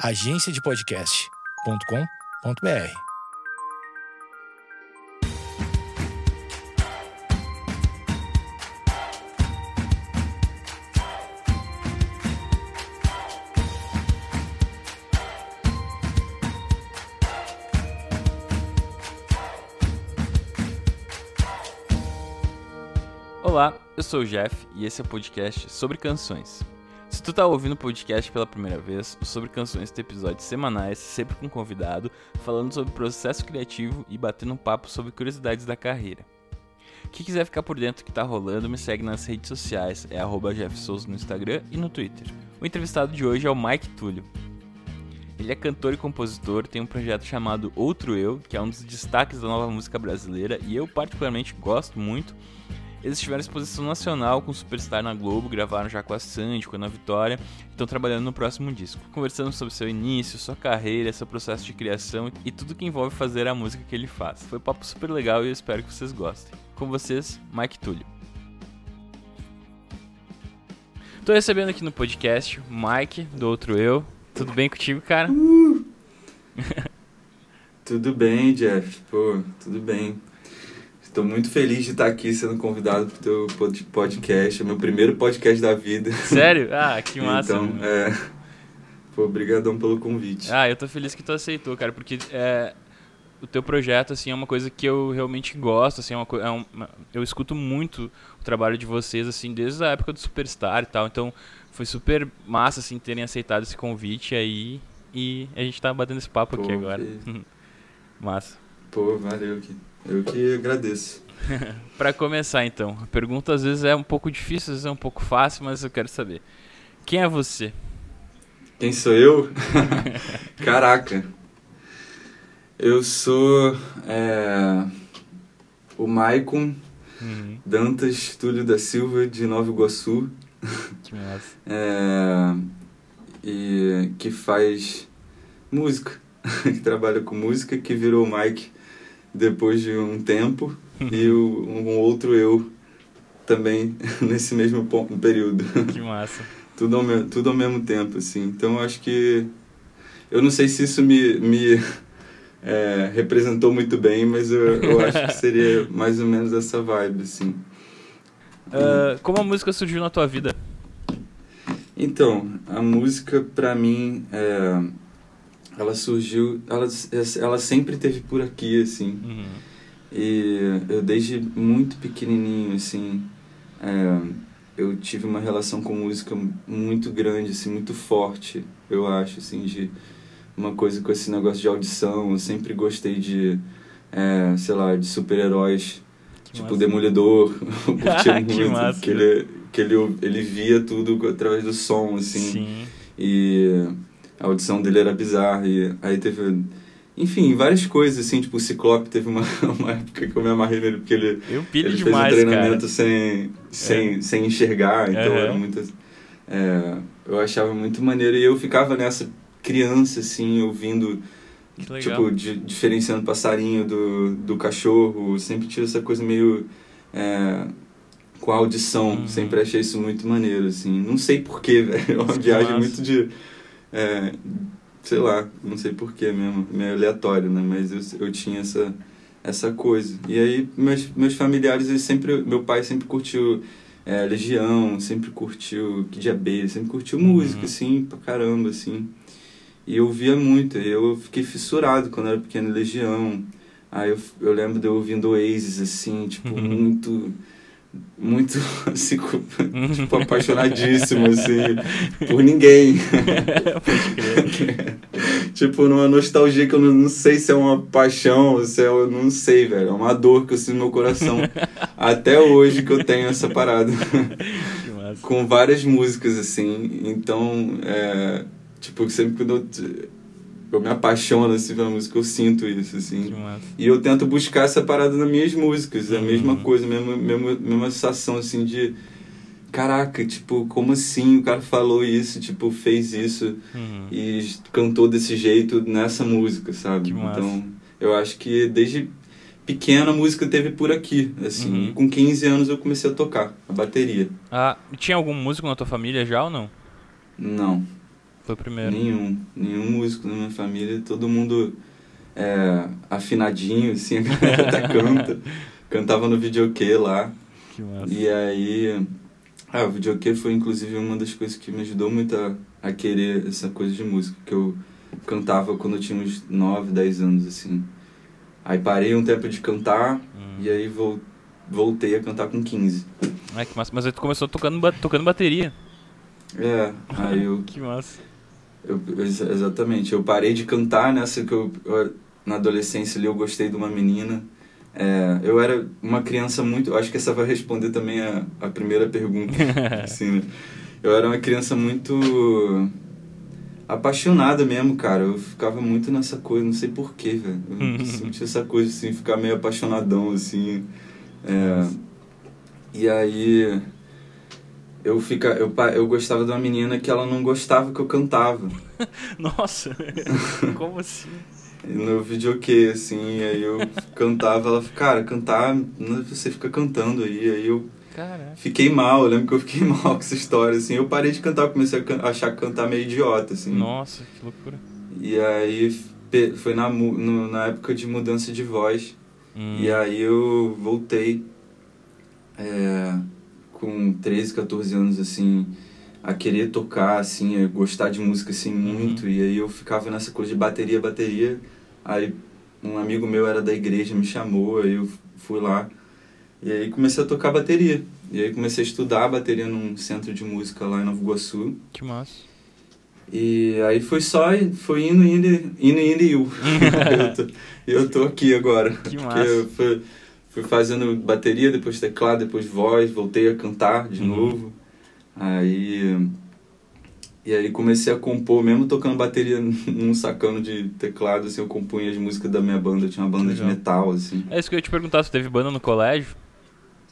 agenciadepodcast.com.br. Olá, eu sou o Jeff e esse é o podcast sobre canções. Tu tá ouvindo o podcast pela primeira vez, Sobre Canções tem episódios semanais, sempre com convidado, falando sobre processo criativo e batendo um papo sobre curiosidades da carreira. Quem quiser ficar por dentro do que tá rolando, me segue nas redes sociais, é arroba no Instagram e no Twitter. O entrevistado de hoje é o Mike Túlio. Ele é cantor e compositor, tem um projeto chamado Outro Eu, que é um dos destaques da nova música brasileira e eu particularmente gosto muito, eles tiveram exposição nacional com Superstar na Globo, gravaram já com a Sandy, com a Ana Vitória, e estão trabalhando no próximo disco. Conversando sobre seu início, sua carreira, seu processo de criação e tudo que envolve fazer a música que ele faz. Foi um papo super legal e eu espero que vocês gostem. Com vocês, Mike Túlio. Tô recebendo aqui no podcast Mike, do Outro Eu. Tudo bem contigo, cara? Uh! tudo bem, Jeff. Pô, tudo bem. Estou muito feliz de estar aqui sendo convidado para o teu podcast. É meu primeiro podcast da vida. Sério? Ah, que massa. então, é... Pô, obrigadão pelo convite. Ah, eu tô feliz que tu aceitou, cara, porque é, o teu projeto, assim, é uma coisa que eu realmente gosto, assim, é uma, é uma, eu escuto muito o trabalho de vocês, assim, desde a época do Superstar e tal, então foi super massa, assim, terem aceitado esse convite aí e a gente tá batendo esse papo Pô, aqui agora. Que... massa. Pô, valeu, eu que agradeço. para começar, então, a pergunta às vezes é um pouco difícil, às vezes é um pouco fácil, mas eu quero saber. Quem é você? Quem sou eu? Caraca. Eu sou é, o Maicon uhum. Dantas Túlio da Silva, de Nova Iguaçu. Que massa. É, e que faz música, que trabalha com música, que virou o Mike depois de um tempo e o, um outro eu também nesse mesmo período. Que massa. tudo, ao, tudo ao mesmo tempo, assim. Então eu acho que. Eu não sei se isso me, me é, representou muito bem, mas eu, eu acho que seria mais ou menos essa vibe, assim. Uh, como a música surgiu na tua vida? Então, a música para mim. É, ela surgiu, ela, ela sempre teve por aqui, assim. Uhum. E eu desde muito pequenininho, assim, é, eu tive uma relação com música muito grande, assim, muito forte, eu acho, assim, de uma coisa com esse negócio de audição. Eu sempre gostei de, é, sei lá, de super-heróis, tipo massa. Demolidor. eu curtia muito, que massa. que ele, que ele, ele via tudo através do som, assim. Sim. E a audição dele era bizarra. E aí teve. Enfim, várias coisas, assim, tipo, o Ciclope teve uma, uma época que eu me amarrei nele, porque ele, eu ele fez demais, um treinamento cara. sem, sem, é. sem enxergar, então uhum. era muito. É, eu achava muito maneiro e eu ficava nessa criança, assim, ouvindo, tipo, di, diferenciando passarinho do, do cachorro, sempre tive essa coisa meio. É, com a audição, uhum. sempre achei isso muito maneiro, assim. Não sei porquê, velho, é uma viagem muito de é, sei lá, não sei porquê mesmo, meio aleatório, né? Mas eu, eu tinha essa, essa coisa. E aí, meus, meus familiares, eles sempre, meu pai sempre curtiu é, Legião, sempre curtiu Kid Abelha, sempre curtiu música, uhum. assim, pra caramba, assim. E eu ouvia muito, eu fiquei fissurado quando era pequeno, Legião. Aí eu, eu lembro de eu ouvindo Oasis, assim, tipo, uhum. muito muito assim, tipo, apaixonadíssimo assim por ninguém. Tipo numa nostalgia que eu não, não, sei se é uma paixão se é, eu não sei velho. É uma dor que eu sinto no meu coração até hoje que eu tenho essa parada. Com várias músicas assim. Então é, tipo sempre quando eu eu me apaixono assim pela música, eu sinto isso, assim. E eu tento buscar essa parada nas minhas músicas, a mesma uhum. coisa, a mesma, mesma, mesma sensação, assim, de... Caraca, tipo, como assim o cara falou isso, tipo, fez isso uhum. e cantou desse jeito nessa música, sabe? Então, eu acho que desde pequena a música teve por aqui, assim. Uhum. Com 15 anos eu comecei a tocar a bateria. Ah, tinha algum músico na tua família já ou não? Não. Foi o primeiro. Nenhum. Nenhum músico na minha família. Todo mundo é, afinadinho, assim, a galera até canta. Cantava no videokê lá. Que massa. E aí... Ah, o videokê foi inclusive uma das coisas que me ajudou muito a, a querer essa coisa de música. Que eu cantava quando eu tinha uns 9, 10 anos, assim. Aí parei um tempo de cantar hum. e aí voltei a cantar com 15. Ai, que massa. Mas aí tu começou tocando, tocando bateria. É, aí eu... que massa. Eu, exatamente. Eu parei de cantar nessa que eu, eu, Na adolescência ali eu gostei de uma menina. É, eu era uma criança muito... Acho que essa vai responder também a, a primeira pergunta. assim, né? Eu era uma criança muito apaixonada mesmo, cara. Eu ficava muito nessa coisa, não sei porquê, velho. Eu sentia essa coisa assim, ficar meio apaixonadão, assim. É, e aí eu fica eu, eu gostava de uma menina que ela não gostava que eu cantava. Nossa, como assim? No videokê, assim, aí eu cantava, ela cara, cantar, você fica cantando aí, aí eu Caraca. Fiquei mal, eu lembro que eu fiquei mal com essa história, assim. Eu parei de cantar, comecei a achar cantar meio idiota, assim. Nossa, que loucura. E aí foi na, no, na época de mudança de voz. Hum. E aí eu voltei é, com 13, 14 anos, assim, a querer tocar, assim, a gostar de música, assim, uhum. muito. Uhum. E aí eu ficava nessa coisa de bateria, bateria. Aí um amigo meu era da igreja, me chamou, aí eu fui lá e aí comecei a tocar bateria. E aí comecei a estudar bateria num centro de música lá em Nova Iguaçu. Que massa. E aí foi só, foi indo, indo, indo, indo e eu. eu, tô, eu tô aqui agora. Que massa. Eu fui, fui fazendo bateria, depois teclado, depois voz, voltei a cantar de uhum. novo. Aí... E aí comecei a compor, mesmo tocando bateria num sacano de teclado, assim, eu compunha as músicas da minha banda, eu tinha uma banda Legal. de metal, assim. É isso que eu ia te perguntar, você teve banda no colégio?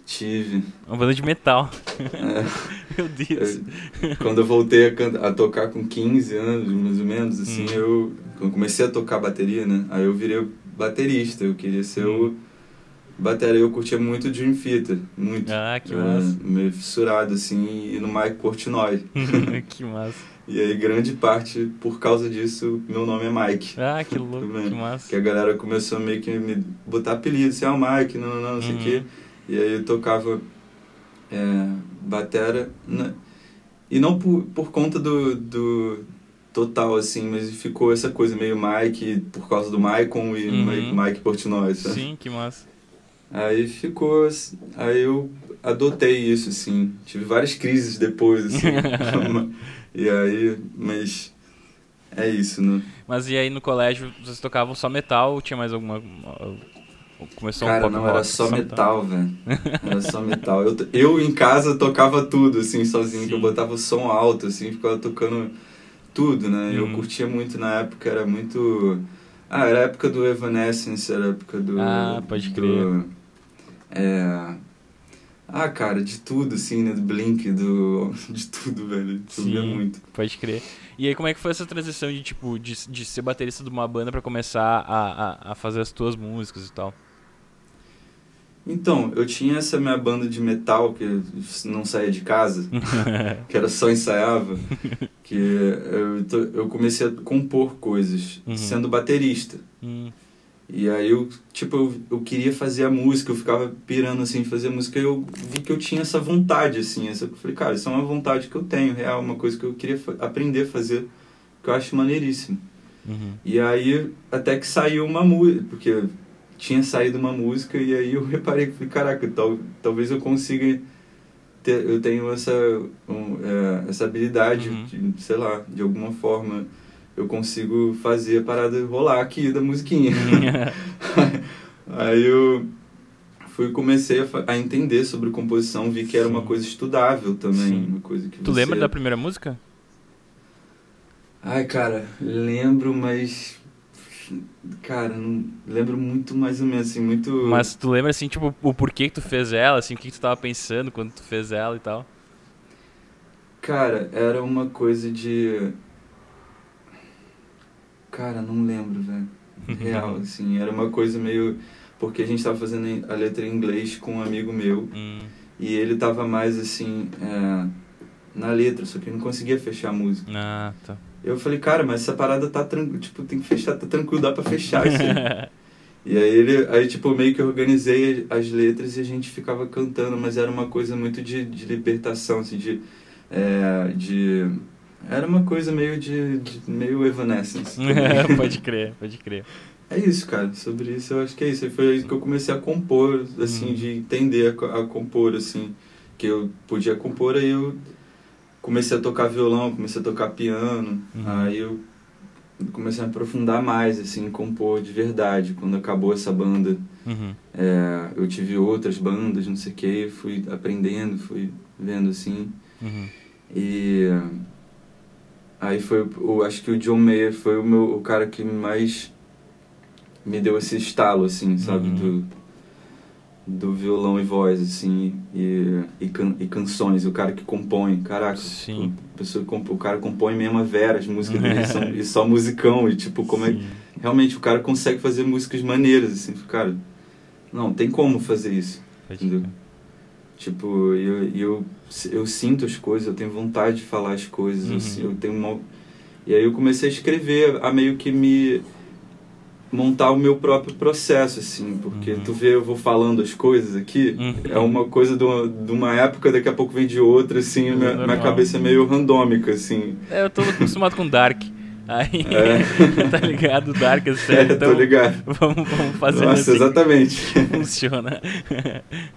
Tive. Uma banda de metal. É. Meu Deus. Eu, quando eu voltei a, a, tocar com 15 anos, mais ou menos, assim, hum. eu, eu comecei a tocar bateria, né? Aí eu virei baterista, eu queria ser hum. o bateria. Eu curtia muito Dream Theater, muito. Ah, que massa. Meio fissurado, assim, e no Mike Portnoy. que massa. E aí, grande parte, por causa disso, meu nome é Mike. Ah, que louco, que massa. Que a galera começou meio que me botar apelido, assim, ah, o Mike, não, não, não, não sei o uhum. quê. E aí eu tocava é, batera, né? e não por, por conta do, do total, assim, mas ficou essa coisa meio Mike, por causa do Maicon e uhum. Mike Portnoy, sabe? Sim, que massa. Aí ficou, aí eu adotei isso, assim, tive várias crises depois, assim, e aí, mas é isso, né? Mas e aí no colégio vocês tocavam só metal ou tinha mais alguma Começou Cara, um não, era só metal, velho. Era só metal. Eu, eu em casa tocava tudo, assim, sozinho, Sim. que eu botava o som alto, assim, ficava tocando tudo, né? Uhum. Eu curtia muito na época, era muito. Ah, era a época do Evanescence, era a época do. Ah, pode crer. Do, é. Ah, cara, de tudo, assim, né? Do Blink, do. De tudo, velho. Subia muito. Pode crer. E aí, como é que foi essa transição de, tipo, de, de ser baterista de uma banda para começar a, a, a fazer as tuas músicas e tal? Então, eu tinha essa minha banda de metal que não saía de casa, que era só ensaiava, que eu, eu comecei a compor coisas uhum. sendo baterista. Uhum. E aí eu, tipo, eu, eu queria fazer a música, eu ficava pirando assim, fazer música, e eu vi que eu tinha essa vontade, assim, essa, eu falei, cara, isso é uma vontade que eu tenho, real, uma coisa que eu queria aprender a fazer, que eu acho maneiríssimo. Uhum. E aí, até que saiu uma música, porque tinha saído uma música e aí eu reparei que falei, caraca, tal, talvez eu consiga ter, eu tenho essa um, é, essa habilidade, uhum. de, sei lá, de alguma forma eu consigo fazer a parada rolar aqui da musiquinha. aí eu fui comecei a, a, entender sobre composição, vi que era Sim. uma coisa estudável também, Sim. uma coisa que Tu você... lembra da primeira música? Ai, cara, lembro, mas Cara, não lembro muito mais ou menos, assim, muito. Mas tu lembra, assim, tipo, o porquê que tu fez ela, assim, o que, que tu tava pensando quando tu fez ela e tal? Cara, era uma coisa de. Cara, não lembro, velho. Real, assim, era uma coisa meio. Porque a gente tava fazendo a letra em inglês com um amigo meu. Hum. E ele tava mais assim. É, na letra, só que ele não conseguia fechar a música. Ah, tá. Eu falei, cara, mas essa parada tá tranquilo, tipo, tem que fechar, tá tranquilo, dá pra fechar isso aí. e aí ele, aí tipo, meio que organizei as letras e a gente ficava cantando, mas era uma coisa muito de, de libertação, assim, de, é, de... Era uma coisa meio de, de meio Evanescence. pode crer, pode crer. É isso, cara. Sobre isso eu acho que é isso. Foi aí que eu comecei a compor, assim, uhum. de entender a, a, compor, assim. Que eu podia compor, aí eu comecei a tocar violão, comecei a tocar piano. Uhum. Aí eu comecei a aprofundar mais, assim, compor de verdade. Quando acabou essa banda, uhum. é, eu tive outras bandas, não sei o que, fui aprendendo, fui vendo, assim. Uhum. E aí foi, eu acho que o John Mayer foi o, meu, o cara que mais me deu esse estalo, assim, sabe? Uhum. Do, do violão e voz, assim, e, e, can, e canções, o cara que compõe, caraca, Sim. O, pessoa, o cara compõe mesmo a vera, as músicas dele são, e só musicão, e tipo, como é Sim. é realmente o cara consegue fazer músicas maneiras, assim, cara, não, tem como fazer isso, entendeu? Tipo, eu, eu, eu sinto as coisas, eu tenho vontade de falar as coisas, uhum. assim, eu tenho uma... E aí eu comecei a escrever, a meio que me montar o meu próprio processo, assim, porque uhum. tu vê, eu vou falando as coisas aqui, uhum. é uma coisa de uma, de uma, época, daqui a pouco vem de outra, assim, minha, minha, cabeça é meio randômica, assim. É, eu tô acostumado com Dark. Aí, é. tá ligado? Dark, sério. É, então, tô ligado. Vamos, vamos fazer Nossa, assim exatamente. funciona.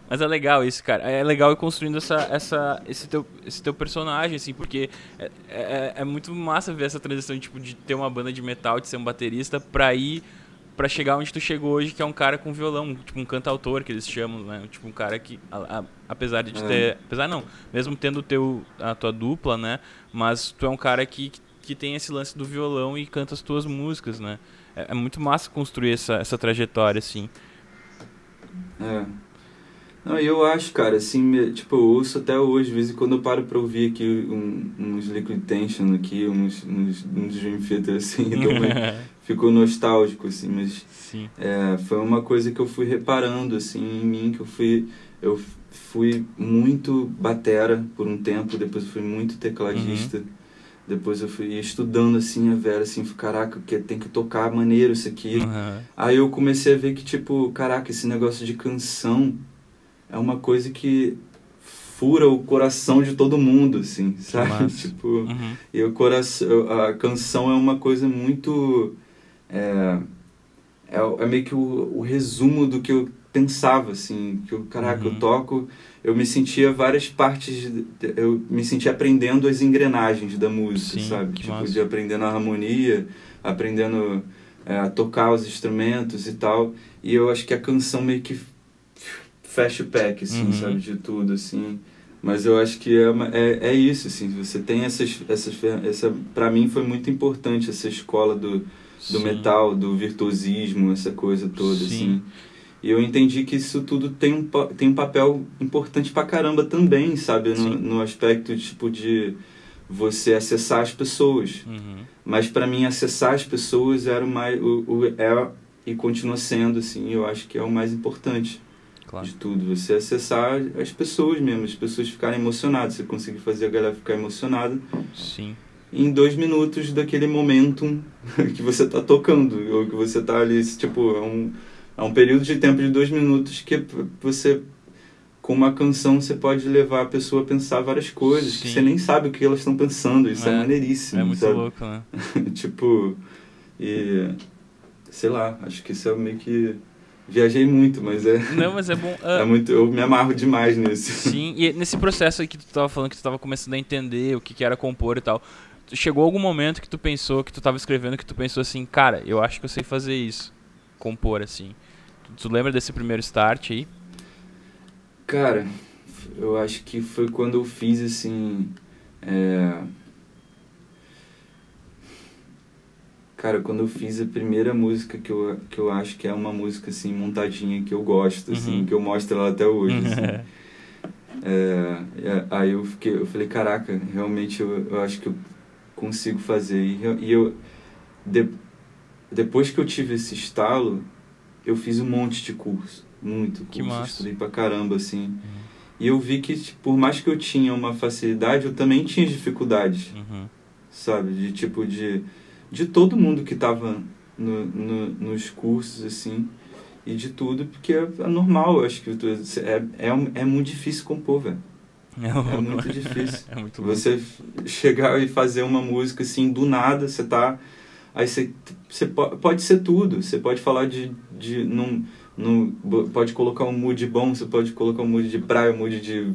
Mas é legal isso, cara. É legal ir construindo essa, essa, esse, teu, esse teu personagem, assim, porque é, é, é muito massa ver essa transição, tipo, de ter uma banda de metal, de ser um baterista, pra ir para chegar onde tu chegou hoje, que é um cara com violão, tipo um cantautor que eles chamam, né? Tipo um cara que, a, a, apesar de é. ter, apesar não, mesmo tendo teu a tua dupla, né? Mas tu é um cara que, que tem esse lance do violão e canta as tuas músicas, né? É, é muito massa construir essa, essa trajetória assim. É. Não, eu acho, cara, assim, tipo, eu ouço até hoje, de vez em quando eu paro pra ouvir aqui um, uns Liquid Tension aqui, uns, uns, uns Dream Theater, assim, então ficou nostálgico, assim, mas é, foi uma coisa que eu fui reparando, assim, em mim, que eu fui, eu fui muito batera por um tempo, depois fui muito tecladista, uhum. Depois eu fui estudando, assim, a Vera, assim, caraca, que tem que tocar maneiro isso aqui. Uhum. Aí eu comecei a ver que, tipo, caraca, esse negócio de canção é uma coisa que fura o coração de todo mundo, assim, sabe? tipo, uhum. e o coração, a canção é uma coisa muito é, é, é meio que o, o, resumo do que eu pensava, assim, que eu, caraca, uhum. eu toco, eu me sentia várias partes, eu me sentia aprendendo as engrenagens da música, Sim, sabe? Tipo, massa. de aprendendo a harmonia, aprendendo é, a tocar os instrumentos e tal, e eu acho que a canção meio que fecha o pack, assim, uhum. sabe, de tudo, assim. Mas eu acho que é, é, é isso, assim, você tem essas, essas essa para mim foi muito importante essa escola do, do metal, do virtuosismo, essa coisa toda, Sim. assim. E eu entendi que isso tudo tem um, tem um papel importante pra caramba também, sabe? No, no aspecto, tipo, de você acessar as pessoas. Uhum. Mas para mim, acessar as pessoas era o mais... O, o, é, e continua sendo, assim, eu acho que é o mais importante claro. de tudo. Você acessar as pessoas mesmo, as pessoas ficarem emocionadas. Você conseguir fazer a galera ficar emocionada. Sim. Em dois minutos daquele momento que você está tocando, ou que você está ali, tipo, é um, é um período de tempo de dois minutos que você com uma canção você pode levar a pessoa a pensar várias coisas Sim. que você nem sabe o que elas estão pensando. Isso é, é maneiríssimo. É muito sabe? louco, né? tipo, e sei lá, acho que isso é meio que Viajei muito, mas é. Não, mas é bom. Uh... É muito, eu me amarro demais nisso. Sim, e nesse processo aí que tu tava falando que tu tava começando a entender o que, que era compor e tal. Chegou algum momento que tu pensou, que tu tava escrevendo, que tu pensou assim, cara, eu acho que eu sei fazer isso. Compor, assim. Tu, lembra desse primeiro start aí? Cara, eu acho que foi quando eu fiz assim. É Cara, quando eu fiz a primeira música que eu, que eu acho que é uma música assim montadinha que eu gosto, assim, uhum. que eu mostro ela até hoje. Assim. é, é, aí eu fiquei, eu falei, caraca, realmente eu, eu acho que eu consigo fazer. E, e eu de, depois que eu tive esse estalo, eu fiz um monte de curso, muito curso, que massa. estudei pra caramba assim. Uhum. E eu vi que tipo, por mais que eu tinha uma facilidade, eu também tinha dificuldades. Uhum sabe? De tipo de de todo mundo que tava no, no, nos cursos assim e de tudo, porque é, é normal, eu acho que é, é, é muito difícil compor, velho. É, é muito difícil. é muito você chegar e fazer uma música assim do nada, você tá aí você, você pode ser tudo, você pode falar de, de num, num, pode colocar um mood bom, você pode colocar um mood de praia, um mood de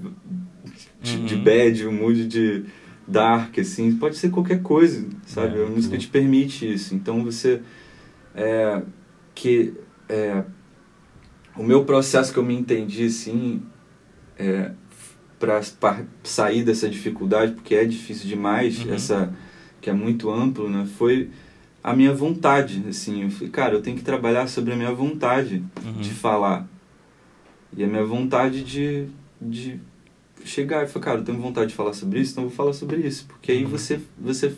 de, uhum. de bad, um mood de dark, assim, pode ser qualquer coisa, sabe? É, a música te permite isso. Então você é, que é, o meu processo que eu me entendi assim é, para sair dessa dificuldade, porque é difícil demais, uhum. essa que é muito amplo, né? Foi a minha vontade, assim, eu falei, cara, eu tenho que trabalhar sobre a minha vontade uhum. de falar. E a minha vontade de, de chegar e falar, cara, eu tenho vontade de falar sobre isso, então eu vou falar sobre isso. Porque aí uhum. você, você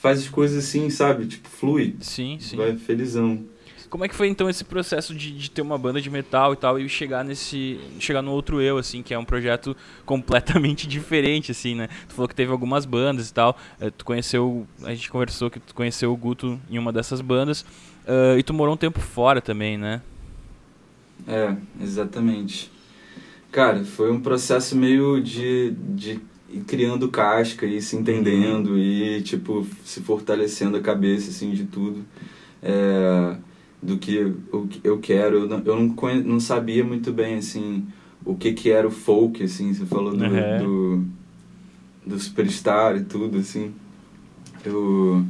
faz as coisas assim, sabe? Tipo, flui. Sim, sim. Vai felizão. Como é que foi então esse processo de, de ter uma banda de metal e tal e chegar nesse chegar no outro eu assim, que é um projeto completamente diferente assim, né? Tu falou que teve algumas bandas e tal, eh, tu conheceu, a gente conversou que tu conheceu o Guto em uma dessas bandas uh, e tu morou um tempo fora também, né? É, exatamente. Cara, foi um processo meio de, de criando casca e se entendendo uhum. e tipo se fortalecendo a cabeça assim de tudo. É do que eu, eu quero. Eu não, eu não, não sabia muito bem, assim, o que que era o folk, assim, você falou do, uhum. do, do Superstar e tudo, assim. Eu,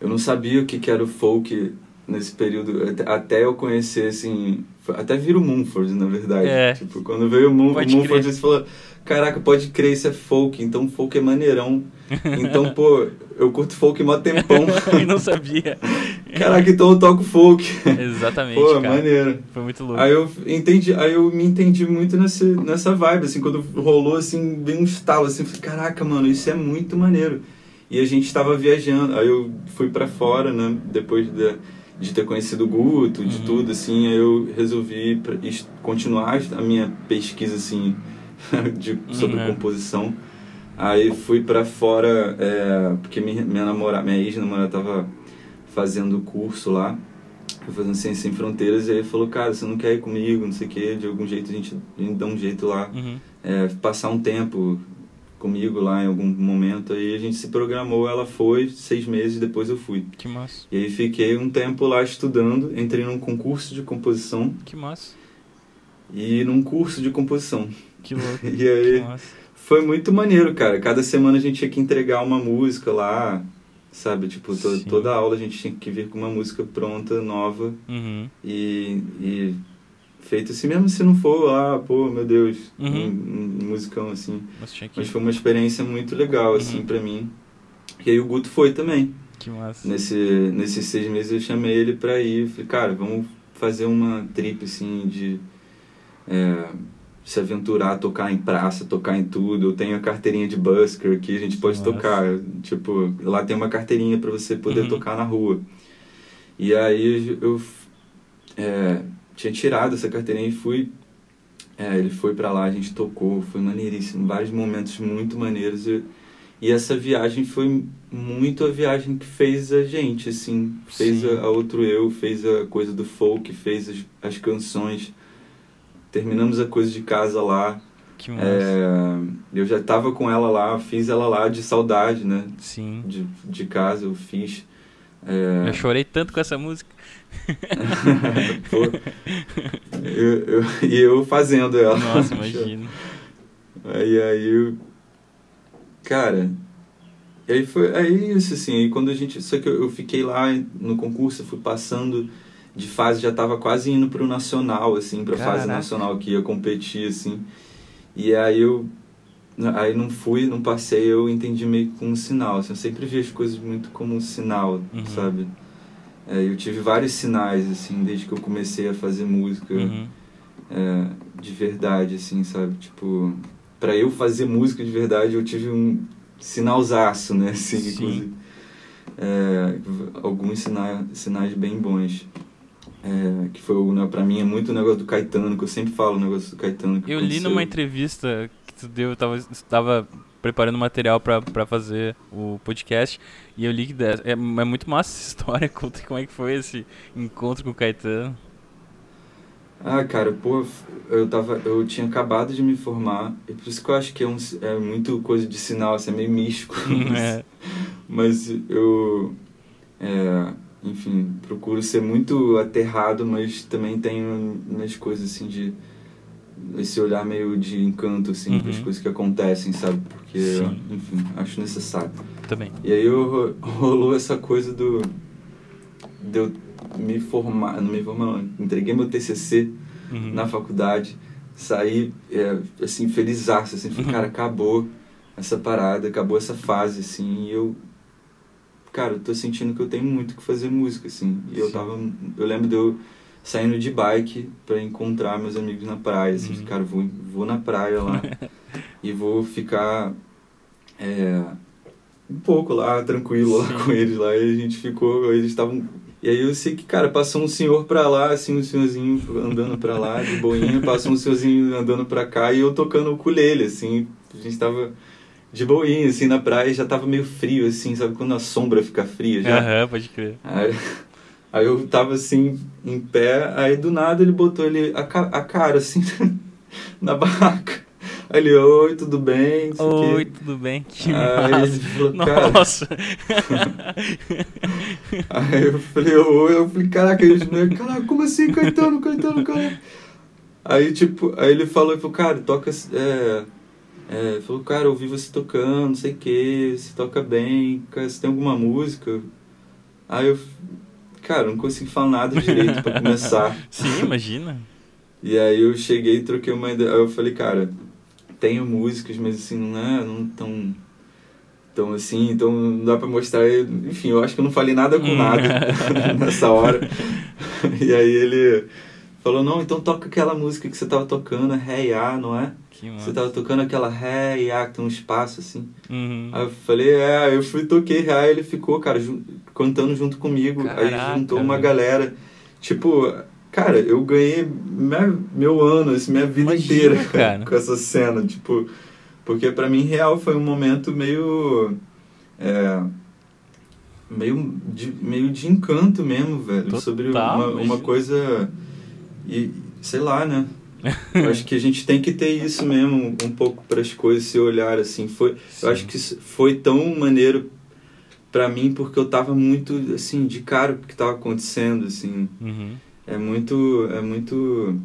eu não sabia o que que era o folk nesse período, até eu conhecer, assim, até vira o Mumford, na verdade. É. Tipo, quando veio o, Mum, o Mumford, você falou, caraca, pode crer, isso é folk, então folk é maneirão. Então, pô, eu curto folk mó tempão. e não sabia. Caraca, então eu toco folk. Exatamente, Pô, cara. maneiro. Foi muito louco. Aí eu entendi, aí eu me entendi muito nessa, nessa vibe, assim, quando rolou, assim, bem um estalo, assim, falei, caraca, mano, isso é muito maneiro. E a gente tava viajando, aí eu fui para fora, né, depois de, de ter conhecido o Guto, de uhum. tudo, assim, aí eu resolvi continuar a minha pesquisa, assim, de, sobre uhum. composição. Aí fui para fora, é, porque minha, minha namorada, minha ex-namorada tava fazendo curso lá, fazendo Ciência Sem Fronteiras, e aí falou, cara, você não quer ir comigo, não sei o quê, de algum jeito a gente, a gente dá um jeito lá, uhum. é, passar um tempo comigo lá em algum momento, aí a gente se programou, ela foi, seis meses depois eu fui. Que massa. E aí fiquei um tempo lá estudando, entrei num concurso de composição. Que massa. E num curso de composição. Que louco. e aí foi muito maneiro, cara. Cada semana a gente tinha que entregar uma música lá, sabe? Tipo, to, toda aula a gente tinha que vir com uma música pronta, nova. Uhum. E, e feito assim, mesmo se não for, ah, pô, meu Deus, uhum. um, um, musicão assim. Mas, que... Mas, foi uma experiência muito legal, uhum. assim, para mim. E aí o Guto foi também. Que massa. Nesse, nesses seis meses eu chamei ele pra ir. Falei, cara, vamos fazer uma trip, assim, de... É, se aventurar a tocar em praça, tocar em tudo. Eu tenho a carteirinha de busker que a gente pode Nossa. tocar. Tipo, lá tem uma carteirinha para você poder uhum. tocar na rua. E aí eu é, tinha tirado essa carteirinha e fui. É, ele foi para lá, a gente tocou, foi maneiríssimo. Vários momentos muito maneiros. E, e essa viagem foi muito a viagem que fez a gente, assim. Fez a, a, outro eu, fez a coisa do folk, fez as, as canções terminamos a coisa de casa lá. Que massa. É, eu já estava com ela lá, fiz ela lá de saudade, né? Sim. De, de casa, eu fiz. É... Eu chorei tanto com essa música. Pô, eu, eu, e eu fazendo ela. Nossa, imagina. Aí, aí, eu, cara, aí foi é isso, assim, aí quando a gente, só que eu, eu fiquei lá no concurso, fui passando de fase já estava quase indo para o nacional, assim, para fase nacional que ia competir, assim. E aí eu aí não fui, não passei, eu entendi meio com um sinal. Assim, eu sempre vi as coisas muito como um sinal, uhum. sabe? É, eu tive vários sinais, assim, desde que eu comecei a fazer música uhum. é, de verdade, assim, sabe? Tipo, para eu fazer música de verdade, eu tive um sinalzaço, né? Assim, Sim. inclusive. É, alguns sinais, sinais bem bons. É, que foi, né, pra mim, é muito o negócio do Caetano, que eu sempre falo o negócio do Caetano. eu aconteceu. li numa entrevista que tu deu, eu tava, tava preparando material para fazer o podcast e eu li que é, é muito massa essa história. Conta como é que foi esse encontro com o Caetano. Ah, cara, pô, eu tava, eu tinha acabado de me formar, e por isso que eu acho que é, um, é muito coisa de sinal, assim, é meio místico. Mas, é. mas eu, é, enfim, procuro ser muito aterrado, mas também tenho umas coisas, assim, de esse olhar meio de encanto, assim, uhum. para as coisas que acontecem, sabe? Porque, Sim. enfim, acho necessário. Também. E aí eu, rolou essa coisa do... De eu me formar, não me formar, não, entreguei meu TCC uhum. na faculdade, saí, é, assim, felizaço, assim, falei, uhum. cara, acabou essa parada, acabou essa fase, assim, e eu, cara, eu tô sentindo que eu tenho muito que fazer música, assim, e Sim. eu tava, eu lembro de eu saindo de bike para encontrar meus amigos na praia, assim, uhum. cara, vou, vou na praia lá e vou ficar é, um pouco lá, tranquilo lá com eles lá, e a gente ficou, eles estavam e aí eu sei que, cara, passou um senhor pra lá, assim, um senhorzinho andando pra lá, de boinha, passou um senhorzinho andando pra cá e eu tocando o ukulele, assim, a gente tava de boinha, assim, na praia, já tava meio frio, assim, sabe quando a sombra fica fria já? Aham, uhum, pode crer. Aí, aí, eu tava, assim, em pé, aí do nada ele botou ele, a, a cara, assim, na barraca. Aí ele, oi, tudo bem? Oi, que... tudo bem? Que aí massa. ele falou, Nossa! aí eu falei, oi, eu falei, caraca, ele, caraca, como assim, Caetano, Caetano, cara? Aí, tipo, aí ele falou, falou, cara, toca, é, é, falou, cara, eu ouvi você tocando, não sei o que, você toca bem, cara, você tem alguma música? Aí eu, cara, não consegui falar nada direito pra começar. Sim, imagina. E aí eu cheguei e troquei uma ideia, aí eu falei, cara, tenho músicas, mas assim, não é não tão então assim, então não dá para mostrar, enfim, eu acho que eu não falei nada com nada nessa hora. e aí ele falou: "Não, então toca aquela música que você tava tocando, Ré e A, não é?" você tava tocando aquela Ré e A que tem um espaço assim. Uhum. Aí eu falei: "É, eu fui toquei Ré, ele ficou, cara, cantando junto comigo. Caraca, aí juntou uma galera, tipo, Cara, eu ganhei minha, meu ano, assim, minha vida Imagina, inteira cara. com essa cena, tipo, porque para mim real foi um momento meio é, meio de, meio de encanto mesmo, velho, Total, sobre uma, uma coisa e sei lá, né? eu acho que a gente tem que ter isso mesmo um pouco para as coisas se olhar assim. Foi, Sim. eu acho que foi tão maneiro para mim porque eu tava muito assim de cara o que estava acontecendo assim. Uhum é muito é muito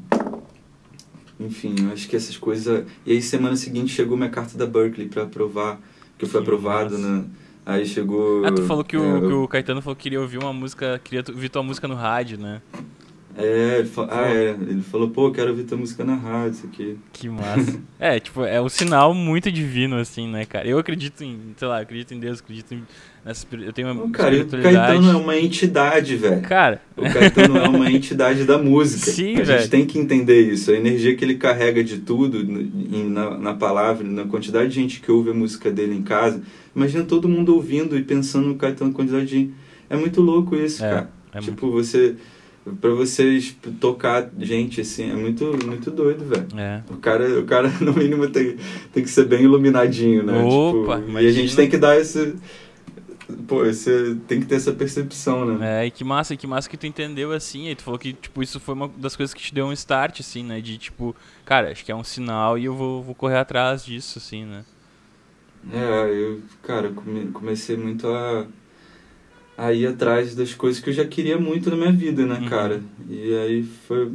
enfim eu acho que essas coisas e aí semana seguinte chegou minha carta da Berkeley para aprovar que eu fui aprovado na aí chegou ah tu falou que, é, o, que o Caetano falou que queria ouvir uma música queria ouvir tua música no rádio né é, ele falou, ah, é, ele falou, pô, quero ouvir tua música na rádio, isso aqui. Que massa. é, tipo, é um sinal muito divino, assim, né, cara? Eu acredito em, sei lá, acredito em Deus, acredito em Nessa, eu tenho uma oh, cara, o Caetano é uma entidade, velho. Cara. O Caetano é uma entidade da música. Sim, A véio. gente tem que entender isso. A energia que ele carrega de tudo na, na palavra, na quantidade de gente que ouve a música dele em casa. Imagina todo mundo ouvindo e pensando no Caetano, quantidade de. É muito louco isso, é, cara. É tipo, muito... você para vocês tocar gente assim é muito muito doido velho é. o cara o cara no mínimo tem, tem que ser bem iluminadinho né Opa, tipo, e a gente tem que dar esse Pô, você tem que ter essa percepção, né? É, e que massa, que massa que tu entendeu assim. E tu falou que, tipo, isso foi uma das coisas que te deu um start, assim, né? De tipo, cara, acho que é um sinal e eu vou, vou correr atrás disso, assim, né? É, eu, cara, comecei muito a, a ir atrás das coisas que eu já queria muito na minha vida, né, uhum. cara? E aí foi.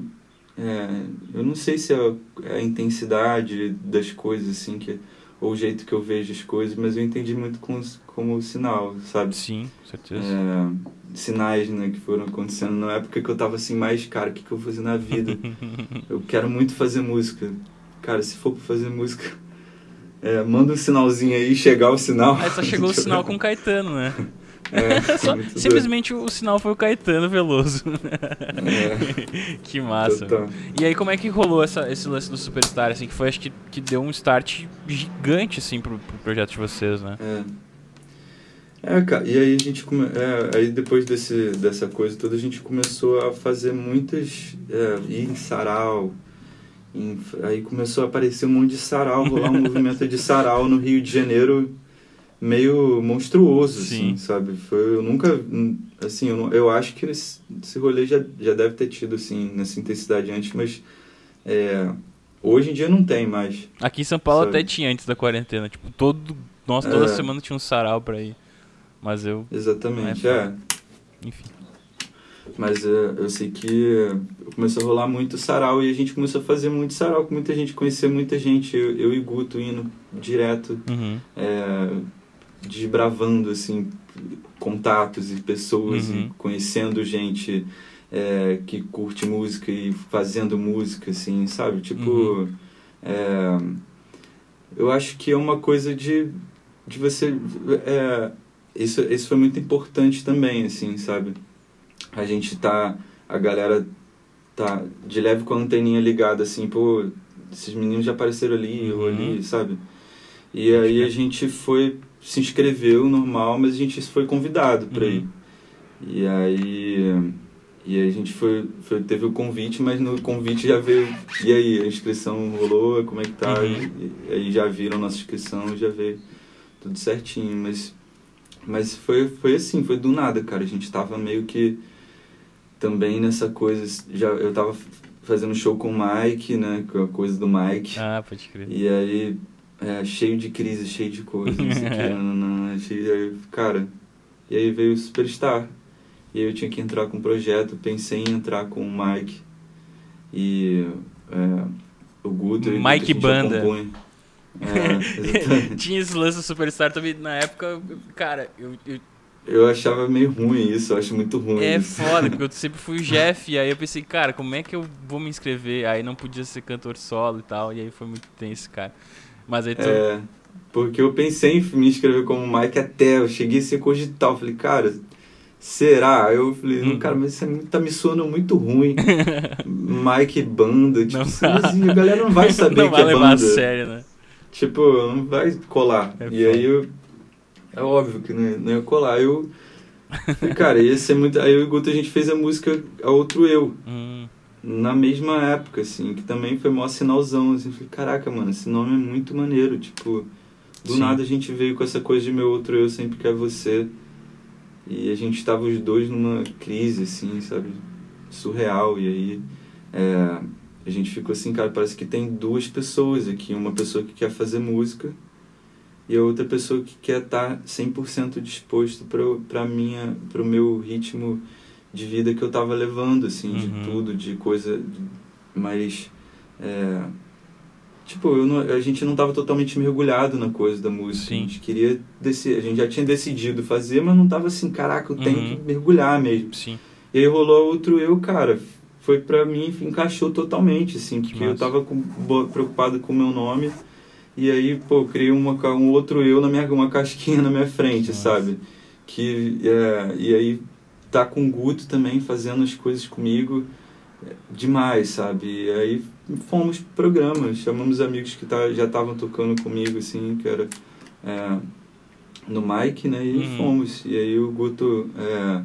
É, eu não sei se é a intensidade das coisas, assim, que ou o jeito que eu vejo as coisas, mas eu entendi muito como, como sinal, sabe? Sim, certeza. É, sinais, né, que foram acontecendo na época que eu tava assim, mais, cara, o que, que eu vou fazer na vida? eu quero muito fazer música. Cara, se for pra fazer música, é, manda um sinalzinho aí, chegar o sinal. Aí só chegou o sinal com o Caetano, né? É, simplesmente o sinal foi o Caetano Veloso. É. que massa. E aí como é que rolou essa, esse lance do Superstar, assim, que foi acho que, que deu um start gigante, assim, pro, pro projeto de vocês, né? É. É, cara, e aí a gente come... é, aí depois desse, dessa coisa toda a gente começou a fazer muitas é, ir em sarau aí começou a aparecer um monte de sarau, rolar um movimento de sarau no Rio de Janeiro meio monstruoso, assim, Sim. assim, sabe? Foi, eu nunca, assim, eu, eu acho que esse, esse rolê já, já deve ter tido, assim, nessa intensidade antes, mas é, hoje em dia não tem mais. Aqui em São Paulo sabe? até tinha antes da quarentena, tipo, todo, nossa, toda é. semana tinha um sarau pra ir, mas eu... Exatamente, é. é. Enfim. Mas é, eu sei que começou a rolar muito sarau e a gente começou a fazer muito sarau com muita gente, conhecer muita gente. Eu, eu e Guto indo direto, uhum. é, desbravando assim, contatos e pessoas uhum. e conhecendo gente é, que curte música e fazendo música, assim, sabe? Tipo, uhum. é, eu acho que é uma coisa de, de você... É, isso, isso foi muito importante também, assim, sabe? a gente tá. A galera tá de leve com a anteninha ligada, assim, pô, esses meninos já apareceram ali uhum. ou ali, sabe? E aí a gente foi, se inscreveu normal, mas a gente foi convidado para uhum. ir. E aí. E aí a gente foi, foi, teve o convite, mas no convite já veio. E aí, a inscrição rolou, como é que tá? Uhum. E, e, aí já viram nossa inscrição, já veio tudo certinho. Mas, mas foi, foi assim, foi do nada, cara. A gente tava meio que também nessa coisa. Já, eu tava fazendo show com o Mike, né? Com a coisa do Mike. Ah, pode crer. E aí, é, cheio de crise, cheio de coisa, não sei o que, cheio, aí, cara. E aí veio o Superstar. E aí eu tinha que entrar com um projeto, pensei em entrar com o Mike. E é, o Guto. Mike Banda. É, Tinha esse lance do Superstar também na época, cara, eu, eu eu achava meio ruim isso, eu acho muito ruim. É isso. foda, porque eu sempre fui o Jeff, e aí eu pensei, cara, como é que eu vou me inscrever? Aí não podia ser cantor solo e tal, e aí foi muito tenso, cara. Mas aí tu... É, porque eu pensei em me inscrever como Mike até, eu cheguei a ser cogital, falei, cara, será? Aí eu falei, hum. cara, mas isso é tá me soando muito ruim. Mike banda, tipo, assim, a galera não vai saber não que vai é banda. a sério, né? Tipo, não vai colar. É e foda. aí eu é óbvio que não ia, não ia colar. Eu. cara, ia ser muito. Aí eu e o Guto a gente fez a música A Outro Eu. Hum. Na mesma época, assim, que também foi maior sinalzão. Assim, falei, caraca, mano, esse nome é muito maneiro. Tipo, do Sim. nada a gente veio com essa coisa de meu outro eu sempre quer você. E a gente tava os dois numa crise, assim, sabe? Surreal. E aí. É, a gente ficou assim, cara, parece que tem duas pessoas aqui. Uma pessoa que quer fazer música e a outra pessoa que quer estar 100% disposto para minha para o meu ritmo de vida que eu estava levando assim uhum. de tudo de coisa mais é, tipo eu não, a gente não estava totalmente mergulhado na coisa da música Sim. a gente queria descer a gente já tinha decidido fazer mas não estava assim caraca eu tenho uhum. que mergulhar mesmo Sim. e aí rolou outro eu cara foi para mim encaixou totalmente assim porque eu estava preocupado com o meu nome e aí, pô, criei uma, um outro eu na minha uma casquinha na minha frente, sabe? Que é, e aí tá com o Guto também fazendo as coisas comigo é, demais, sabe? E aí fomos pro programa, chamamos amigos que tá, já estavam tocando comigo, assim, que era é, no Mike, né? E uhum. fomos. E aí o Guto. É,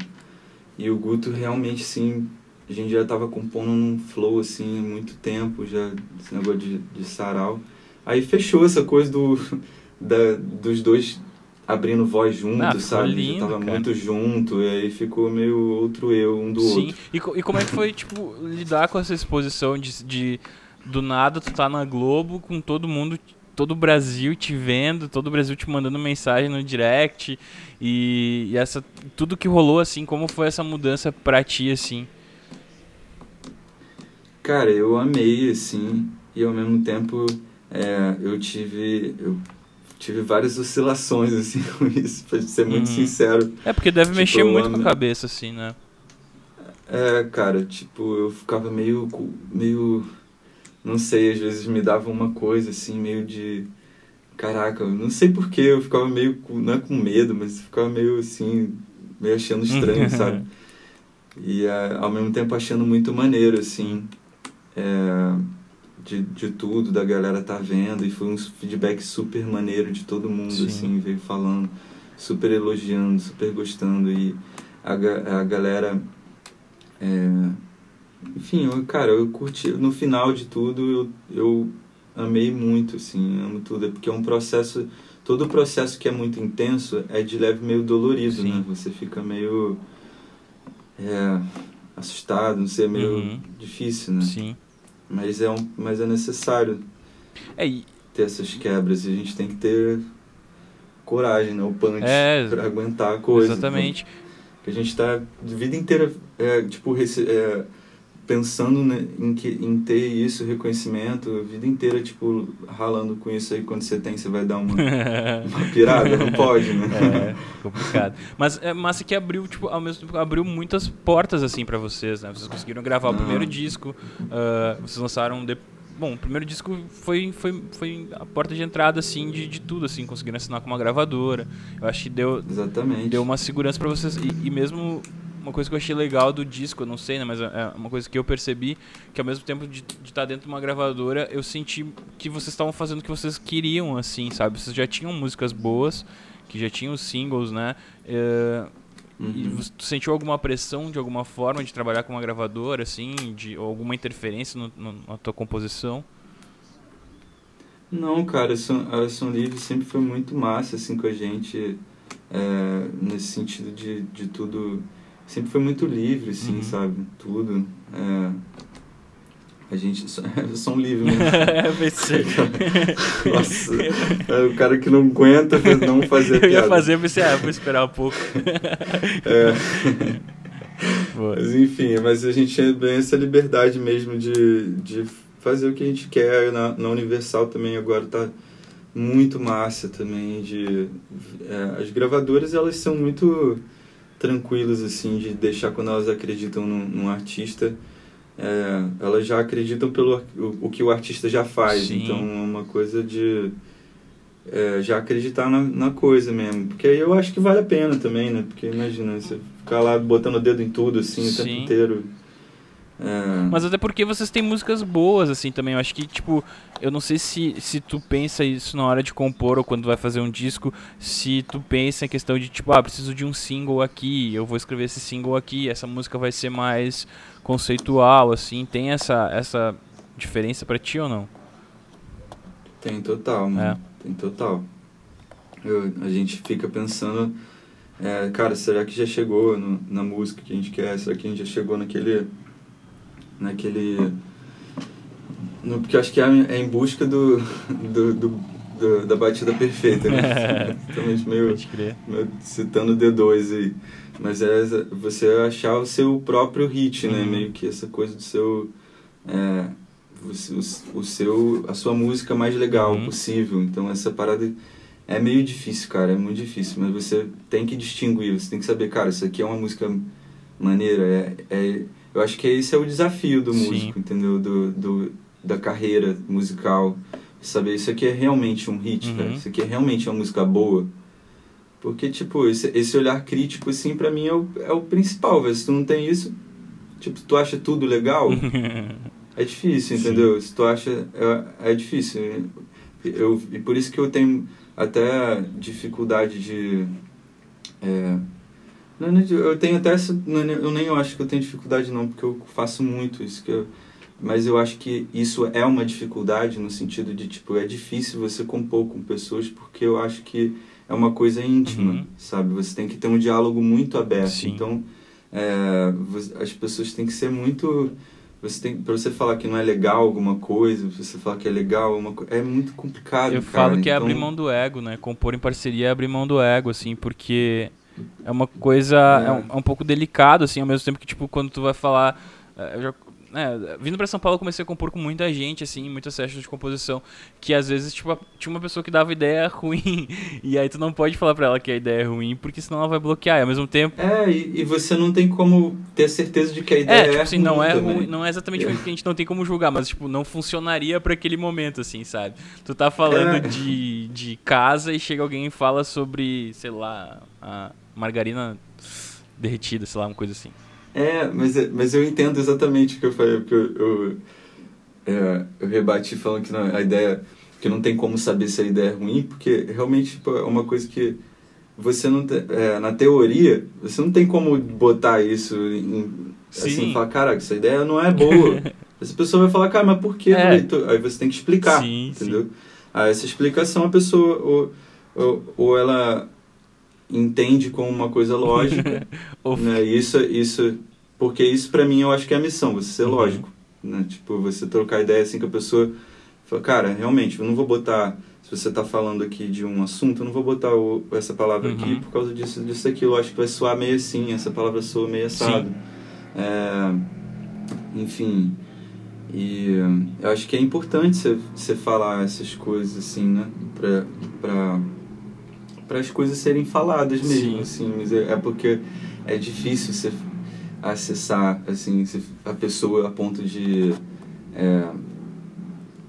e o Guto realmente, sim, a gente já tava compondo num flow, assim, há muito tempo, já, esse negócio de, de sarau. Aí fechou essa coisa do, da, dos dois abrindo voz juntos, ah, sabe? Lindo, tava cara. muito junto, e aí ficou meio outro eu, um do Sim. outro. Sim, e, e como é que foi, tipo, lidar com essa exposição de, de do nada tu tá na Globo com todo mundo, todo o Brasil te vendo, todo o Brasil te mandando mensagem no direct e, e essa tudo que rolou assim, como foi essa mudança pra ti assim? Cara, eu amei assim, e ao mesmo tempo é, eu tive eu tive várias oscilações assim com isso, pra ser muito uhum. sincero. É porque deve tipo, mexer muito com a cabeça assim, né? É, cara, tipo, eu ficava meio meio não sei, às vezes me dava uma coisa assim, meio de caraca, não sei porquê, eu ficava meio não é com medo, mas ficava meio assim, meio achando estranho, sabe? E é, ao mesmo tempo achando muito maneiro assim. É, de, de tudo, da galera tá vendo, e foi um feedback super maneiro de todo mundo, Sim. assim, veio falando, super elogiando, super gostando, e a, a galera, é, enfim, eu, cara, eu curti, no final de tudo, eu, eu amei muito, assim, amo tudo. É porque é um processo, todo o processo que é muito intenso é de leve meio dolorido, né? Sim. né? Você fica meio é, assustado, não sei, meio uhum. difícil, né? Sim. Mas é, um, mas é necessário é, e... ter essas quebras e a gente tem que ter coragem, né? O punch é, pra aguentar a coisa. Exatamente. Que a gente tá de vida inteira, é, tipo, é, pensando né, em, que, em ter isso, reconhecimento, a vida inteira, tipo, ralando com isso aí, quando você tem, você vai dar uma, uma pirada, não pode, né? É, complicado. Mas é massa que abriu, tipo, ao mesmo tempo, abriu muitas portas, assim, para vocês, né? Vocês conseguiram gravar o primeiro disco, uh, vocês lançaram... Bom, o primeiro disco foi, foi, foi a porta de entrada, assim, de, de tudo, assim, conseguiram assinar com uma gravadora. Eu acho que deu... Exatamente. Deu uma segurança para vocês. E, e mesmo uma coisa que eu achei legal do disco, eu não sei, né, mas é uma coisa que eu percebi, que ao mesmo tempo de estar tá dentro de uma gravadora, eu senti que vocês estavam fazendo o que vocês queriam, assim, sabe? Vocês já tinham músicas boas, que já tinham singles, né? É, uhum. E você sentiu alguma pressão de alguma forma de trabalhar com uma gravadora, assim, de alguma interferência no, no, na tua composição? Não, cara, a Som Livre sempre foi muito massa, assim, com a gente, é, nesse sentido de, de tudo sempre foi muito livre, assim, uhum. sabe? Tudo. É, a gente é som livre mesmo. é, pensei. Nossa, é o cara que não aguenta não fazer Eu ia fazer, pensei, ah, vou esperar um pouco. é. Mas enfim, mas a gente tem bem essa liberdade mesmo de, de fazer o que a gente quer. Na, na Universal também agora tá muito massa também. De, é, as gravadoras, elas são muito tranquilas assim de deixar quando elas acreditam num, num artista é, elas já acreditam pelo o, o, que o artista já faz Sim. então é uma coisa de é, já acreditar na, na coisa mesmo porque aí eu acho que vale a pena também né porque imagina você ficar lá botando o dedo em tudo assim Sim. o tempo inteiro é. Mas até porque vocês têm músicas boas, assim, também. Eu acho que, tipo, eu não sei se, se tu pensa isso na hora de compor ou quando vai fazer um disco, se tu pensa em questão de, tipo, ah, preciso de um single aqui, eu vou escrever esse single aqui, essa música vai ser mais conceitual, assim. Tem essa, essa diferença para ti ou não? Tem total, mano. É. Tem total. Eu, a gente fica pensando, é, cara, será que já chegou no, na música que a gente quer? Será que a gente já chegou naquele naquele no, porque eu acho que é, é em busca do, do, do, do da batida perfeita, né? Estamos meio, meio citando D2 aí. Mas é você achar o seu próprio hit, né? Uhum. Meio que essa coisa do seu... É, o, o seu, a sua música mais legal uhum. possível. Então essa parada é meio difícil, cara. É muito difícil. Mas você tem que distinguir. Você tem que saber, cara, isso aqui é uma música maneira. É, é eu acho que esse é o desafio do músico, Sim. entendeu? Do, do, da carreira musical. Saber, isso aqui é realmente um hit, uhum. cara. Isso aqui é realmente uma música boa. Porque, tipo, esse, esse olhar crítico, assim, pra mim é o, é o principal, velho. Se tu não tem isso, tipo, tu acha tudo legal, é difícil, entendeu? Sim. Se tu acha... É, é difícil. Eu, e por isso que eu tenho até dificuldade de... É, eu tenho até essa. Eu nem acho que eu tenho dificuldade, não, porque eu faço muito isso. Que eu, mas eu acho que isso é uma dificuldade no sentido de, tipo, é difícil você compor com pessoas porque eu acho que é uma coisa íntima, uhum. sabe? Você tem que ter um diálogo muito aberto. Sim. Então, é, as pessoas têm que ser muito você tem para você falar que não é legal alguma coisa você falar que é legal uma é muito complicado eu cara. falo que então... é abrir mão do ego né compor em parceria é abrir mão do ego assim porque é uma coisa. É. É, um, é um, pouco delicado, assim, ao mesmo tempo que, tipo, quando tu vai falar. É, já, é, vindo para São Paulo, eu comecei a compor com muita gente, assim, muitas sessions de composição, que às vezes, tipo, tinha uma pessoa que dava ideia ruim, e aí tu não pode falar pra ela que a ideia é ruim, porque senão ela vai bloquear, e ao mesmo tempo... É, e, e você não tem como ter certeza de que a ideia é, tipo, é assim, ruim não é ruim, não é exatamente ruim, porque a gente não tem como julgar, mas, tipo, não funcionaria para aquele momento, assim, sabe? Tu tá falando é. de, de casa e chega alguém e fala sobre, sei lá, a margarina derretida, sei lá, uma coisa assim. É, mas, mas eu entendo exatamente o que eu falei, porque eu, eu, é, eu rebati falando que não, a ideia, que não tem como saber se a ideia é ruim, porque realmente tipo, é uma coisa que você não tem, é, na teoria, você não tem como botar isso em, Sim. Assim, fala, cara, essa ideia não é boa. essa pessoa vai falar, cara, mas por quê? É. Aí você tem que explicar, sim, entendeu? Sim. Aí essa explicação a pessoa ou, ou, ou ela entende como uma coisa lógica, né? Isso, isso, porque isso para mim eu acho que é a missão, você ser uhum. lógico, né? Tipo, você trocar ideia assim com a pessoa, fala, cara, realmente, eu não vou botar se você está falando aqui de um assunto, eu não vou botar o, essa palavra uhum. aqui por causa disso, disso, aquilo. Eu acho que vai soar meio assim, essa palavra soa meio assado. É, enfim, e eu acho que é importante você, você falar essas coisas assim, né? Pra, pra, para as coisas serem faladas mesmo, Sim. assim. É, é, porque é difícil você acessar, assim, a pessoa a ponto de... É,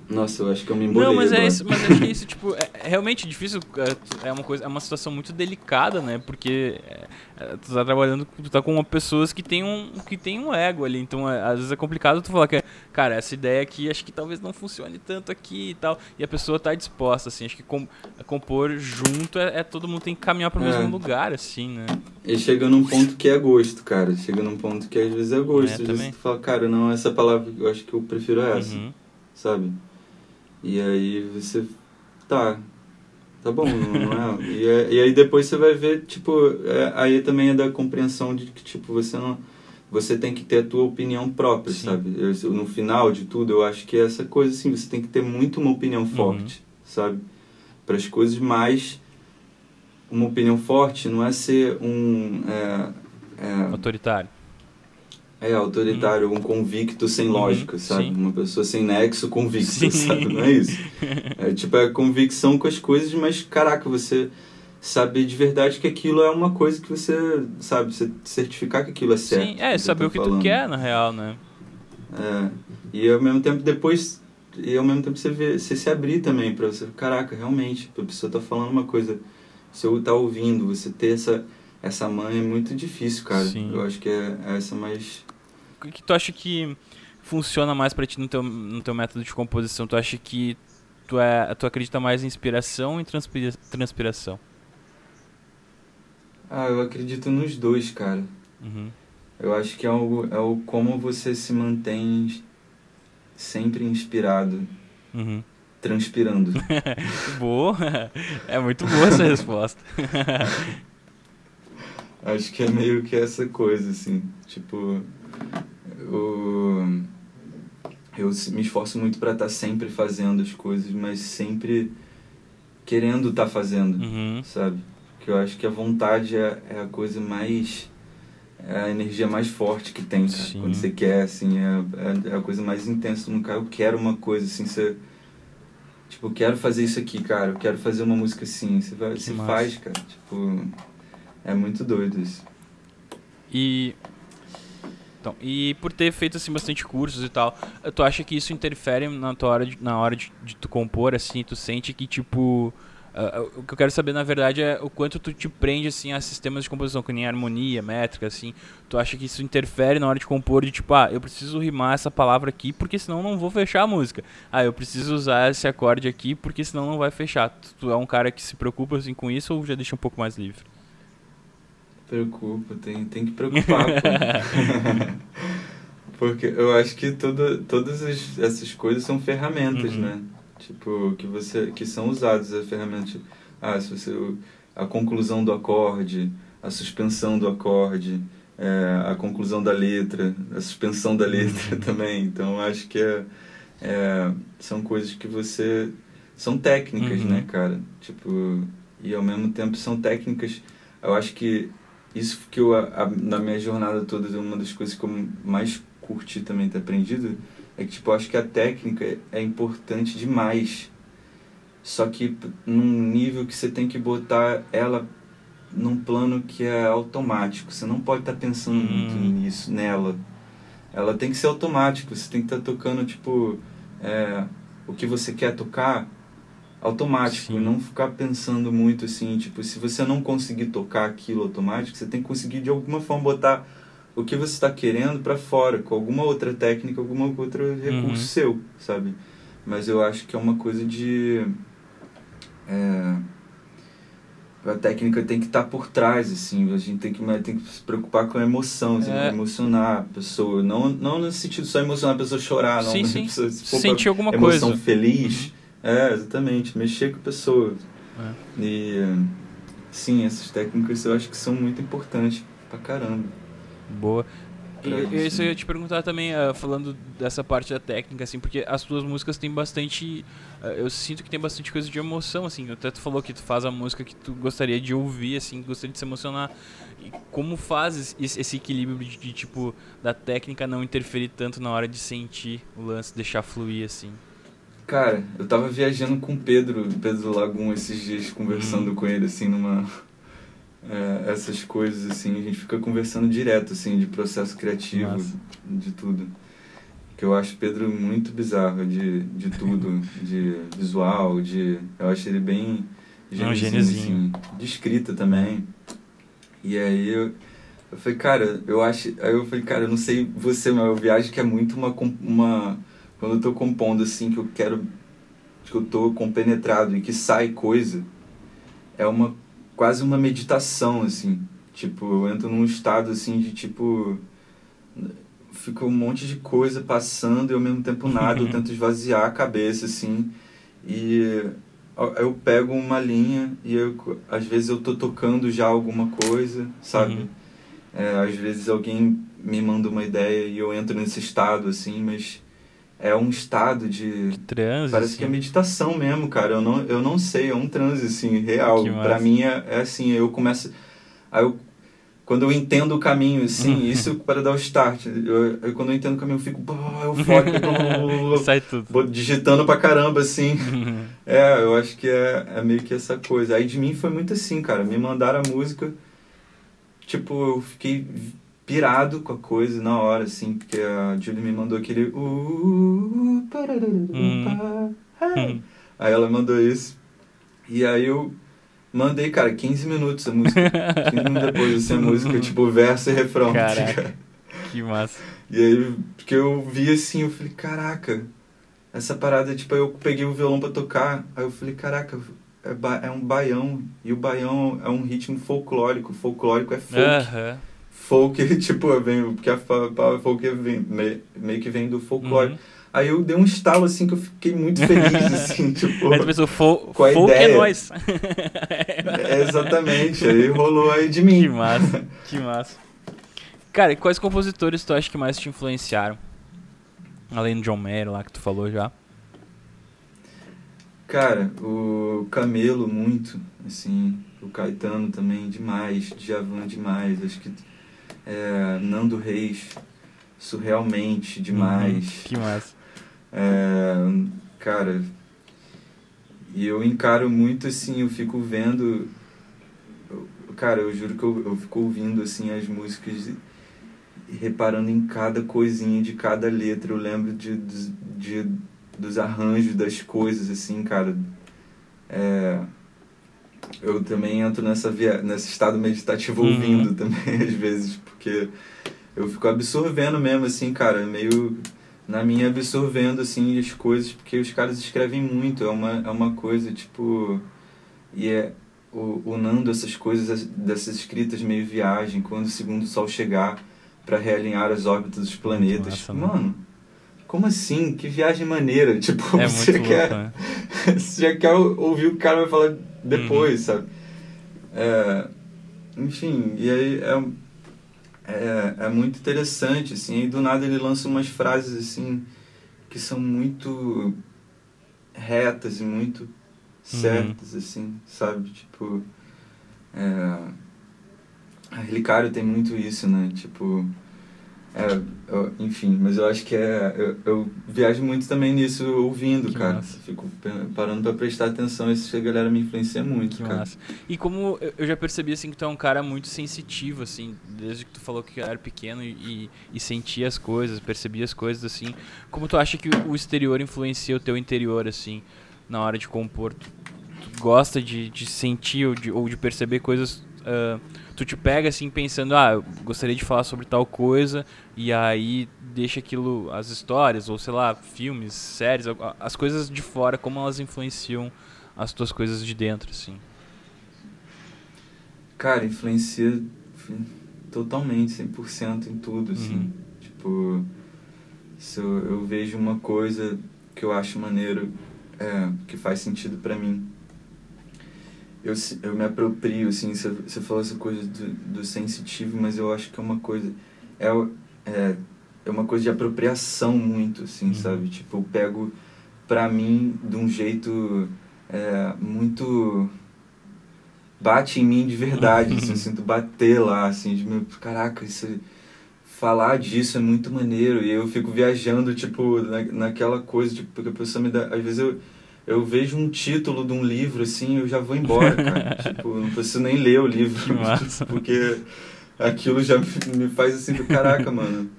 nossa, eu acho que eu me embolei Não, mas é isso, mas acho que isso, tipo, é, é realmente difícil, é, é uma coisa, é uma situação muito delicada, né? Porque é, é, tu tá trabalhando, tu tá com pessoas que tem um, que tem um ego ali, então é, às vezes é complicado tu falar que, cara, essa ideia aqui acho que talvez não funcione tanto aqui e tal, e a pessoa tá disposta, assim, acho que com, compor junto é, é, todo mundo tem que caminhar pro mesmo lugar, assim, né? E chega num ponto que é gosto, cara, chega num ponto que às vezes é gosto, às vezes tu fala, cara, não, essa palavra, eu acho que eu prefiro essa, uhum. sabe? E aí você. Tá. Tá bom, não, é? E, é, e aí depois você vai ver, tipo, é, aí também é da compreensão de que, tipo, você não. Você tem que ter a tua opinião própria, Sim. sabe? Eu, no final de tudo, eu acho que é essa coisa assim, você tem que ter muito uma opinião uhum. forte, uhum. sabe? Para as coisas mais. Uma opinião forte não é ser um. É, é, Autoritário é, autoritário, um convicto sem uhum. lógica, sabe? Sim. Uma pessoa sem nexo convicto, Sim. sabe? Não é isso. É tipo, é convicção com as coisas, mas caraca, você saber de verdade que aquilo é uma coisa que você, sabe, você certificar que aquilo é certo. Sim, é, saber o que falando. tu quer, na real, né? É, e ao mesmo tempo depois, e ao mesmo tempo você, vê, você se abrir também para você, caraca, realmente, a pessoa tá falando uma coisa, você tá ouvindo, você ter essa essa mãe é muito difícil, cara. Sim. Eu acho que é essa mais que tu acha que funciona mais para ti no teu, no teu método de composição? Tu acha que tu, é, tu acredita mais em inspiração ou em transpira, transpiração? Ah, eu acredito nos dois, cara. Uhum. Eu acho que é o, é o como você se mantém sempre inspirado. Uhum. Transpirando. boa! É muito boa essa resposta. acho que é meio que essa coisa, assim. Tipo, eu, eu me esforço muito para estar tá sempre fazendo as coisas, mas sempre querendo estar tá fazendo, uhum. sabe? Porque eu acho que a vontade é, é a coisa mais é a energia mais forte que tem. Quando você quer, assim, é, é, a coisa mais intensa no cara. Eu quero uma coisa, assim, você... Tipo, eu quero fazer isso aqui, cara. Eu quero fazer uma música assim. Você, vai, você faz, cara. Tipo, é muito doido isso. E então, e por ter feito assim bastante cursos e tal, tu acha que isso interfere na tua hora de, na hora de, de tu compor assim, tu sente que tipo Uh, o que eu quero saber na verdade é o quanto tu te prende assim a sistemas de composição que nem harmonia, métrica assim. Tu acha que isso interfere na hora de compor de tipo, ah, eu preciso rimar essa palavra aqui porque senão não vou fechar a música. Ah, eu preciso usar esse acorde aqui porque senão não vai fechar. Tu, tu é um cara que se preocupa assim com isso ou já deixa um pouco mais livre? Preocupa, tem, tem que preocupar. Porque eu acho que toda, todas as, essas coisas são ferramentas, uhum. né? Tipo, que, você, que são usadas a ferramenta. Ah, se você, a conclusão do acorde, a suspensão do acorde, é, a conclusão da letra, a suspensão da letra uhum. também. Então, acho que é, é, são coisas que você. São técnicas, uhum. né, cara? Tipo, e ao mesmo tempo são técnicas. Eu acho que isso que eu, a, na minha jornada toda, uma das coisas que eu mais curti também ter aprendido, é que, tipo, eu acho que a técnica é importante demais. Só que num nível que você tem que botar ela num plano que é automático. Você não pode estar tá pensando hum. muito nisso, nela. Ela tem que ser automática. Você tem que estar tá tocando, tipo, é, o que você quer tocar automático, Sim. e não ficar pensando muito assim, tipo, se você não conseguir tocar aquilo automático, você tem que conseguir de alguma forma botar o que você está querendo para fora, com alguma outra técnica, alguma outro recurso uhum. seu, sabe? Mas eu acho que é uma coisa de. É, a técnica tem que estar tá por trás, assim, a gente tem que, tem que se preocupar com a emoção, assim, é. emocionar a pessoa, não, não no sentido só emocionar a pessoa chorar, não, sim, sim. Pessoa, se sentir alguma emoção coisa. feliz, uhum. É, exatamente, mexer com a pessoa. É. E, sim, essas técnicas eu acho que são muito importantes pra caramba. Boa. E, isso eu ia te perguntar também, uh, falando dessa parte da técnica, assim, porque as tuas músicas têm bastante. Uh, eu sinto que tem bastante coisa de emoção, assim. Até tu falou que tu faz a música que tu gostaria de ouvir, assim, gostaria de se emocionar. E como fazes esse equilíbrio de, de, tipo, da técnica não interferir tanto na hora de sentir o lance, deixar fluir, assim? Cara, eu tava viajando com o Pedro, Pedro Lagum, esses dias, conversando hum. com ele, assim, numa é, essas coisas, assim, a gente fica conversando direto, assim, de processo criativo, Nossa. de tudo. Que eu acho Pedro muito bizarro de, de tudo, de visual, de... Eu acho ele bem gêniozinho, assim, de escrita também. E aí eu, eu falei, cara, eu acho... Aí eu falei, cara, eu não sei você, mas eu viajo que é muito uma... uma quando eu tô compondo, assim, que eu quero... Que eu tô compenetrado e que sai coisa, é uma quase uma meditação, assim. Tipo, eu entro num estado, assim, de tipo... Fica um monte de coisa passando e ao mesmo tempo nada. eu tento esvaziar a cabeça, assim. E eu pego uma linha e eu, às vezes eu tô tocando já alguma coisa, sabe? Uhum. É, às vezes alguém me manda uma ideia e eu entro nesse estado, assim, mas é um estado de. de transe. Parece assim. que é meditação mesmo, cara. Eu não, eu não sei, é um transe, assim, real. para mim é, é, assim, eu começo. Aí eu. Quando eu entendo o caminho, assim, uhum. isso para dar o start. Eu, eu, quando eu entendo o caminho, eu fico eufórico. Sai tudo. Digitando pra caramba, assim. Uhum. É, eu acho que é, é meio que essa coisa. Aí de mim foi muito assim, cara. Me mandaram a música. Tipo, eu fiquei pirado com a coisa na hora, assim, porque a Julie me mandou aquele. Uh, hum. Aí ela mandou isso. E aí eu mandei, cara, 15 minutos a música. 15 minutos depois, assim, a música, tipo, verso e refrão. Caraca, que massa. E aí, porque eu vi assim, eu falei, caraca, essa parada, tipo, eu peguei o violão pra tocar, aí eu falei, caraca, é, é um baião, e o baião é um ritmo folclórico, folclórico é folk. Uh -huh folk, tipo, vem, porque a palavra folk vem, meio que vem do folclore. Uhum. Aí eu dei um estalo, assim, que eu fiquei muito feliz, assim, tipo... Aí tu pensou, fo com a folk é ideia. é nós. é, exatamente, aí rolou aí de mim. Que massa, que massa. Cara, e quais compositores tu acha que mais te influenciaram? Além do John Mayer lá, que tu falou já. Cara, o Camelo muito, assim, o Caetano também demais, Djavan demais, acho que é, Nando Reis, surrealmente demais. Uhum, que massa. É, cara, e eu encaro muito assim, eu fico vendo. cara, eu juro que eu, eu fico ouvindo assim as músicas e reparando em cada coisinha de cada letra. Eu lembro de, de, de dos arranjos das coisas, assim, cara. É, eu também entro nessa via, nesse estado meditativo uhum. ouvindo também, às vezes, porque eu fico absorvendo mesmo, assim, cara, meio na minha absorvendo, assim, as coisas, porque os caras escrevem muito, é uma, é uma coisa, tipo, e é o, o Nando, essas coisas, dessas escritas meio viagem, quando o segundo sol chegar para realinhar as órbitas dos planetas, massa, mano, como assim? Que viagem maneira, tipo, é você louco, quer, né? você já quer ouvir o cara vai falar depois, uhum. sabe? É, enfim, e aí é, é, é muito interessante, assim, e do nada ele lança umas frases, assim, que são muito retas e muito certas, uhum. assim, sabe? Tipo, é, a Relicário tem muito isso, né? Tipo, é, eu, enfim, mas eu acho que é. Eu, eu, viajo muito também nisso ouvindo, que cara. Massa. Fico parando pra prestar atenção. Isso a galera me influencia muito, que cara. Massa. E como eu já percebi, assim, que tu é um cara muito sensitivo, assim, desde que tu falou que era pequeno e, e sentia as coisas, percebia as coisas, assim. Como tu acha que o exterior influencia o teu interior, assim, na hora de compor? Tu, tu gosta de, de sentir ou de, ou de perceber coisas. Uh, tu te pega assim pensando, ah, eu gostaria de falar sobre tal coisa, e aí deixa aquilo, as histórias, ou sei lá, filmes, séries, as coisas de fora, como elas influenciam as tuas coisas de dentro, assim. Cara, influencia totalmente, 100% em tudo, assim. Uhum. Tipo, se eu, eu, vejo uma coisa que eu acho maneiro, é, que faz sentido para mim, eu, eu me aproprio, assim, você, você falou essa coisa do, do sensitivo, mas eu acho que é uma coisa, é, é, é uma coisa de apropriação muito, assim, uhum. sabe? Tipo, eu pego pra mim de um jeito é, muito bate em mim de verdade, assim, eu sinto bater lá, assim, de meu, caraca, isso falar disso é muito maneiro e eu fico viajando, tipo, na, naquela coisa, tipo, porque a pessoa me dá, às vezes eu eu vejo um título de um livro assim, eu já vou embora, cara. tipo, não preciso nem ler o livro, porque aquilo já me faz assim, caraca, mano.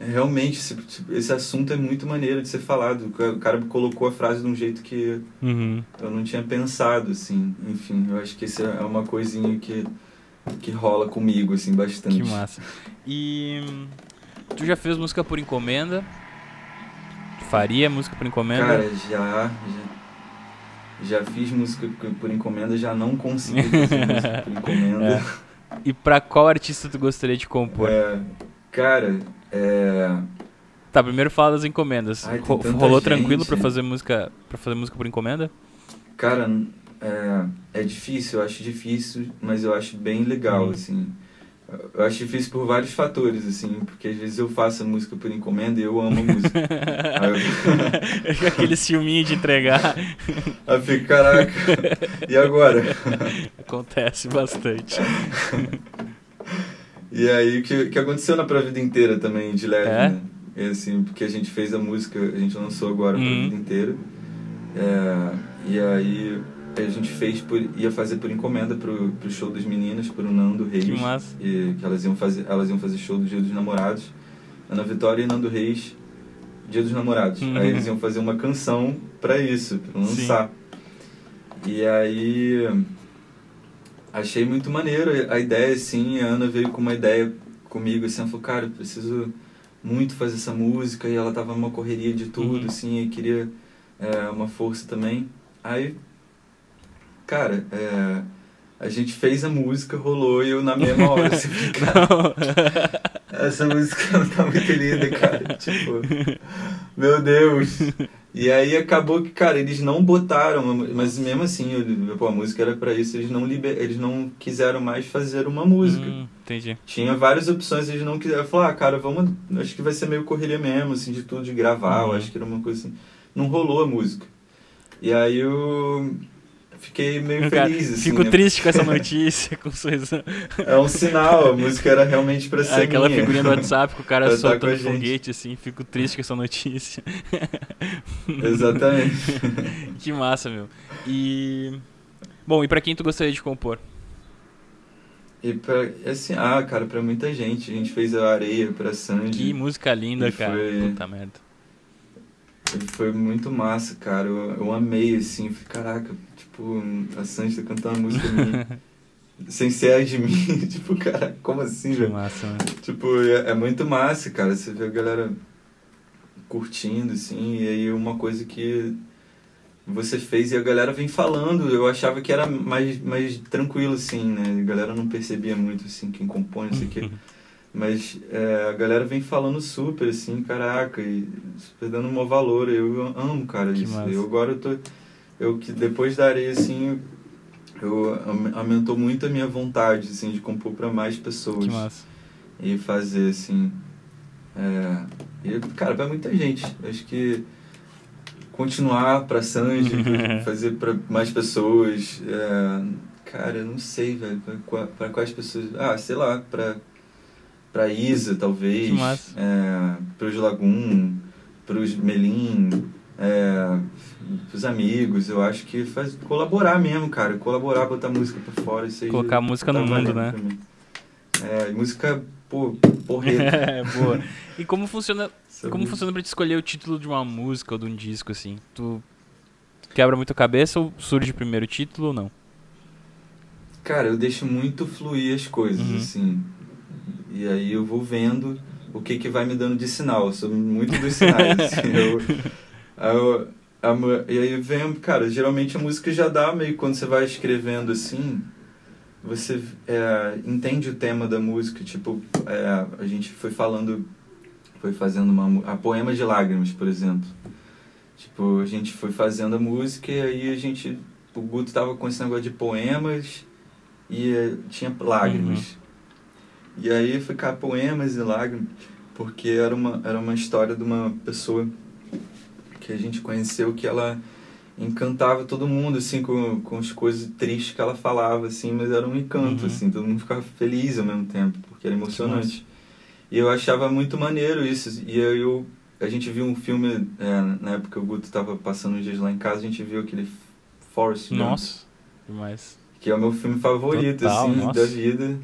É, realmente, esse, tipo, esse assunto é muito maneiro de ser falado. O cara colocou a frase de um jeito que uhum. eu não tinha pensado, assim. Enfim, eu acho que isso é uma coisinha que, que rola comigo, assim, bastante. Que massa. E tu já fez música por encomenda? Tu faria música por encomenda? Cara, já, já, já fiz música por encomenda, já não consegui fazer música por encomenda. É. E pra qual artista tu gostaria de compor? É, cara, é... Tá, primeiro fala das encomendas. Ai, Rolou gente. tranquilo para fazer música para fazer música por encomenda? Cara, é, é difícil, eu acho difícil, mas eu acho bem legal, hum. assim. Eu acho difícil por vários fatores, assim, porque às vezes eu faço a música por encomenda e eu amo a música. eu... Aquele ciúminho de entregar. Aí fico, caraca, e agora? Acontece bastante. E aí, o que, que aconteceu na Pra Vida Inteira também, de leve, é? né? E, assim, porque a gente fez a música, a gente lançou agora uhum. Pra Vida Inteira. É, e aí, a gente fez por, ia fazer por encomenda pro, pro show das meninas, pro Nando Reis. Que massa. E, que elas iam, fazer, elas iam fazer show do Dia dos Namorados. Ana Vitória e Nando Reis, Dia dos Namorados. Uhum. Aí eles iam fazer uma canção pra isso, pra lançar. Sim. E aí achei muito maneiro a ideia, assim, a Ana veio com uma ideia comigo, assim, ela falou, cara, eu preciso muito fazer essa música, e ela tava numa correria de tudo, uhum. assim, e queria é, uma força também. Aí, cara, é, a gente fez a música, rolou, e eu na mesma hora, assim, cara, essa música não tá muito linda, cara, tipo, meu Deus... E aí acabou que, cara, eles não botaram, mas mesmo assim, pô, a música era para isso, eles não liber, eles não quiseram mais fazer uma música. Hum, entendi. Tinha várias opções, eles não quiseram. Falar, ah, cara, vamos, acho que vai ser meio correria mesmo, assim, de tudo, de gravar, eu uhum. acho que era uma coisa assim. Não rolou a música. E aí eu fiquei meio Cara, feliz. Assim, fico né? triste com essa notícia, com sorrisão. É um sinal, a música era realmente pra ser. É aquela minha. figurinha do WhatsApp que o cara soltando tá foguete, assim, fico triste com essa notícia. Exatamente. que massa, meu. E. Bom, e pra quem tu gostaria de compor? E pra, assim, ah, cara, pra muita gente. A gente fez a areia pra Sandy. Que música linda, cara. Foi... Puta merda. Foi muito massa, cara. Eu, eu amei, assim. Falei, caraca, tipo, a Sandy tá cantando uma música minha. sem ser de mim. tipo, cara, como assim, velho? massa, né? Tipo, é, é, muito massa, cara. Você vê a galera curtindo, assim. E aí uma coisa que você fez e a galera vem falando. Eu achava que era mais, mais tranquilo, assim, né? A galera não percebia muito, assim, quem compõe, não sei o quê. Mas é, a galera vem falando super, assim, caraca, e super dando um valor. Eu amo, cara, que isso. Massa. Eu agora eu tô. Eu que depois da areia, assim, eu aumentou muito a minha vontade, assim, de compor para mais pessoas. Que massa. E fazer, assim. É, e, cara, para muita gente. Acho que continuar para Sanji, fazer para mais pessoas. É, cara, eu não sei, velho, para quais pessoas. Ah, sei lá, para para Isa, talvez, é, para os Lagoon, para os Melim, é, os amigos. Eu acho que faz colaborar mesmo, cara. Colaborar, botar música para fora. Isso aí Colocar música tá no mundo, né? É, música, pô, porreta. é, boa. E como funciona, como funciona para te escolher o título de uma música ou de um disco, assim? Tu quebra muito a cabeça ou surge primeiro o título ou não? Cara, eu deixo muito fluir as coisas, uhum. assim. E aí eu vou vendo o que, que vai me dando de sinal. Eu sou muito dos sinais. assim, eu, eu, a, e aí vem, cara, geralmente a música já dá meio quando você vai escrevendo assim. você é, entende o tema da música. Tipo, é, a gente foi falando, foi fazendo uma. A Poema de Lágrimas, por exemplo. Tipo, a gente foi fazendo a música e aí a gente. O Guto tava com esse negócio de poemas e é, tinha lágrimas. Uhum. E aí cá poemas e lágrimas, porque era uma, era uma história de uma pessoa que a gente conheceu que ela encantava todo mundo, assim, com, com as coisas tristes que ela falava, assim, mas era um encanto, uhum. assim, todo mundo ficava feliz ao mesmo tempo, porque era emocionante. E eu achava muito maneiro isso, e aí eu, a gente viu um filme, é, na época o Guto estava passando uns dias lá em casa, a gente viu aquele Force Nossa, demais. Que é o meu filme favorito, Total, assim, nossa. da vida.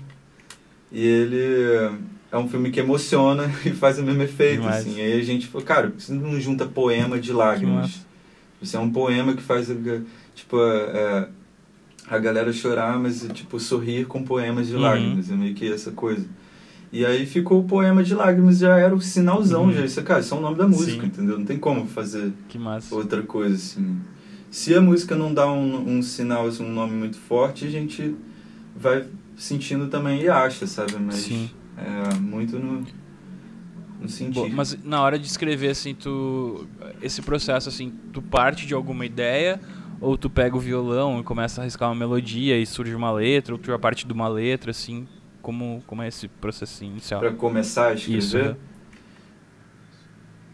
E ele é um filme que emociona e faz o mesmo efeito, demais. assim. Aí a gente falou, cara, você não junta poema de lágrimas isso é um poema que faz, tipo, a, é, a galera chorar, mas, tipo, sorrir com poemas de uhum. lágrimas. É meio que essa coisa. E aí ficou o poema de lágrimas, já era o sinalzão, uhum. já. Isso, cara, isso é o nome da música, Sim. entendeu? Não tem como fazer outra coisa, assim. Se a música não dá um, um sinal, assim, um nome muito forte, a gente vai sentindo também e acha, sabe? Mas Sim. é muito no no sentido. mas na hora de escrever, assim, tu. Esse processo, assim, tu parte de alguma ideia, ou tu pega o violão e começa a arriscar uma melodia e surge uma letra, ou tu já parte de uma letra, assim. Como, como é esse processo inicial? Pra começar a escrever? Isso, né?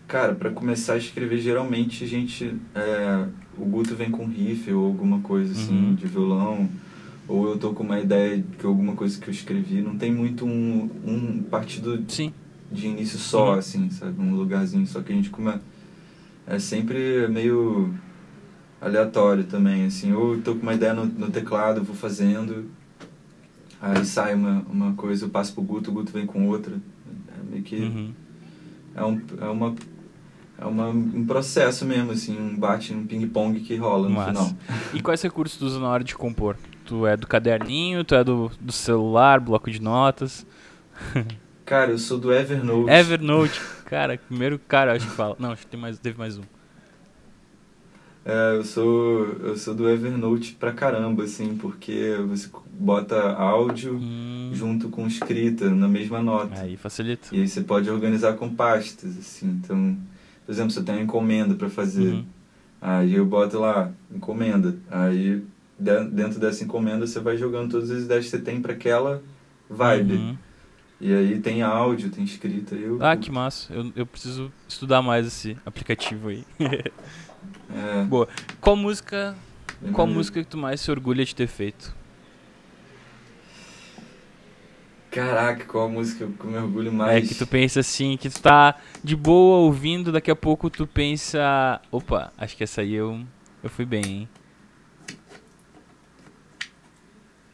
Cara, para começar a escrever, geralmente a gente. É, o Guto vem com riff ou alguma coisa assim, uhum. de violão. Ou eu tô com uma ideia de alguma coisa que eu escrevi. Não tem muito um, um partido Sim de início só, uhum. assim, sabe? Um lugarzinho. Só que a gente come... é sempre meio aleatório também, assim. Ou eu tô com uma ideia no, no teclado, vou fazendo, aí sai uma, uma coisa, eu passo pro Guto, o Guto vem com outra. É meio que... Uhum. É, um, é uma... É uma, um processo mesmo, assim, um bate, um ping-pong que rola no Massa. final. E quais recursos tu usa na hora de compor? Tu é do caderninho, tu é do, do celular, bloco de notas? Cara, eu sou do Evernote. Evernote, cara, primeiro cara, acho que fala. Não, acho que tem mais, teve mais um. É, eu sou, eu sou do Evernote pra caramba, assim, porque você bota áudio hum. junto com escrita na mesma nota. Aí facilita. E aí você pode organizar com pastas, assim. Então, por exemplo, se eu tenho uma encomenda para fazer, uhum. aí eu boto lá, encomenda. Aí dentro dessa encomenda você vai jogando todas as ideias que você tem para aquela vibe. Uhum. E aí tem áudio, tem escrita. Eu, ah, que massa. Eu, eu preciso estudar mais esse aplicativo aí. é. Boa. Qual música. qual música que tu mais se orgulha de ter feito? Caraca, qual música que eu me orgulho mais? É que tu pensa assim, que tu tá de boa ouvindo, daqui a pouco tu pensa. Opa, acho que essa aí eu, eu fui bem, hein?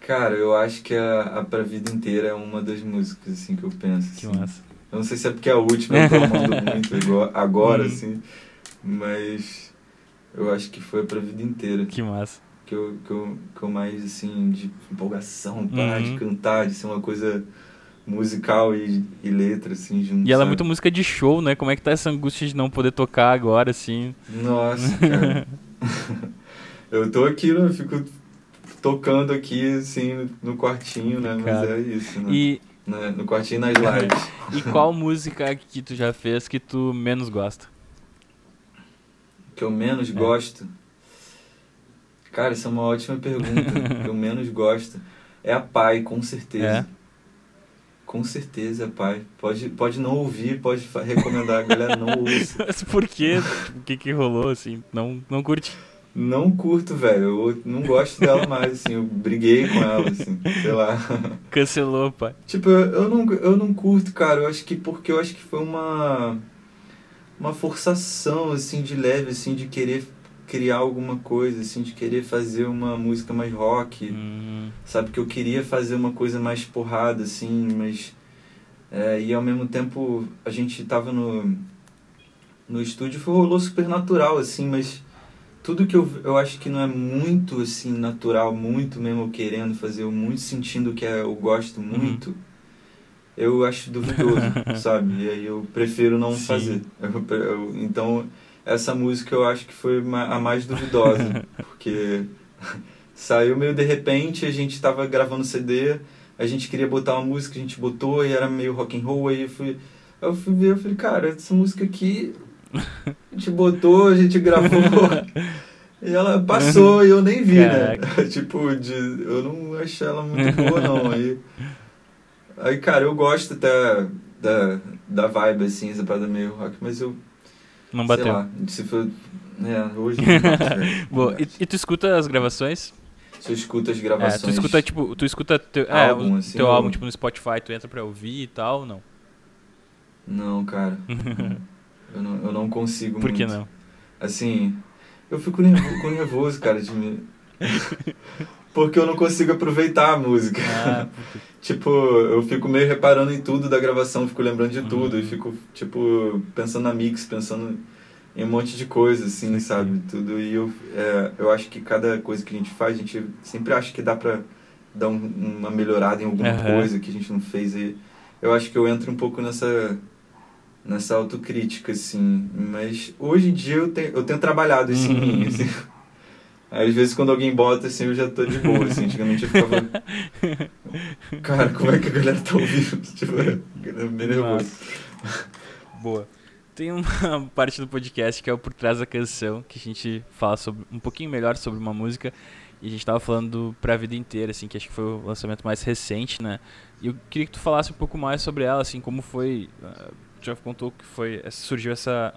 Cara, eu acho que a, a Pra Vida Inteira é uma das músicas, assim, que eu penso. Que assim. massa. Eu não sei se é porque é a última eu tô amando muito agora, uhum. assim, mas eu acho que foi a Pra Vida Inteira. Que massa. Que eu, que eu, que eu mais, assim, de empolgação, pá, de uhum. cantar, de ser uma coisa musical e, e letra, assim, junto. E ela é muito música de show, né? Como é que tá essa angústia de não poder tocar agora, assim? Nossa, cara. eu tô aqui, né? Eu fico tocando aqui, assim, no quartinho, né? Mas é isso, né? E... Né? No quartinho nas lives. e qual música que tu já fez que tu menos gosta? Que eu menos é. gosto? Cara, isso é uma ótima pergunta. que eu menos gosto é a Pai, com certeza. É? Com certeza, é Pai. Pode, pode não ouvir, pode recomendar, a galera não ouça. Mas por quê? O que que rolou, assim? Não, não curte? Não curto, velho. Eu não gosto dela mais, assim. Eu briguei com ela, assim. Sei lá. Cancelou, pai. Tipo, eu, eu, não, eu não curto, cara. Eu acho que porque eu acho que foi uma. Uma forçação, assim, de leve, assim, de querer criar alguma coisa, assim, de querer fazer uma música mais rock. Uhum. Sabe? Que eu queria fazer uma coisa mais porrada, assim, mas. É, e ao mesmo tempo a gente tava no. No estúdio foi rolou super natural, assim, mas tudo que eu, eu acho que não é muito assim natural, muito mesmo querendo fazer, muito sentindo que é, eu gosto uhum. muito, uhum. eu acho duvidoso, sabe? E aí eu prefiro não Sim. fazer. Eu, eu, então essa música eu acho que foi a mais duvidosa, porque Saiu meio de repente, a gente tava gravando CD, a gente queria botar uma música, a gente botou e era meio rock and roll, aí eu fui, eu fui ver, eu falei, cara, essa música aqui a gente botou, a gente gravou e ela passou e eu nem vi, né? Caraca. né? tipo, de, eu não achei ela muito boa não. Aí, aí cara, eu gosto até da, da vibe assim, essa parada meio rock, mas eu. Não bateu. Lá, se for, é, hoje não Boa. E, e, tu escuta as gravações? Se eu escuto as gravações. É, tu escuta, tipo, tu escuta teu, é, álbum, assim, teu álbum, tipo, no Spotify, tu entra pra ouvir e tal, ou não? Não, cara. eu, não, eu não consigo Por muito. que não? Assim, eu fico nervoso, nervoso cara, de me... Porque eu não consigo aproveitar a música. Ah, tipo, eu fico meio reparando em tudo da gravação, fico lembrando de tudo. Uhum. E fico, tipo, pensando na mix, pensando em um monte de coisa, assim, Sim. sabe? Tudo. E eu, é, eu acho que cada coisa que a gente faz, a gente sempre acha que dá pra dar um, uma melhorada em alguma uhum. coisa que a gente não fez. E eu acho que eu entro um pouco nessa nessa autocrítica, assim. Mas hoje em dia eu tenho, eu tenho trabalhado isso em mim, assim. Às vezes quando alguém bota assim, eu já tô de boa, assim. Antigamente eu ficava. Cara, como é que a galera tá ouvindo? Tipo, meio nervoso. Boa. Tem uma parte do podcast que é o Por Trás da Canção, que a gente fala sobre, um pouquinho melhor sobre uma música. E a gente tava falando pra vida inteira, assim, que acho que foi o lançamento mais recente, né? E eu queria que tu falasse um pouco mais sobre ela, assim, como foi. Uh, já contou que foi. Surgiu essa.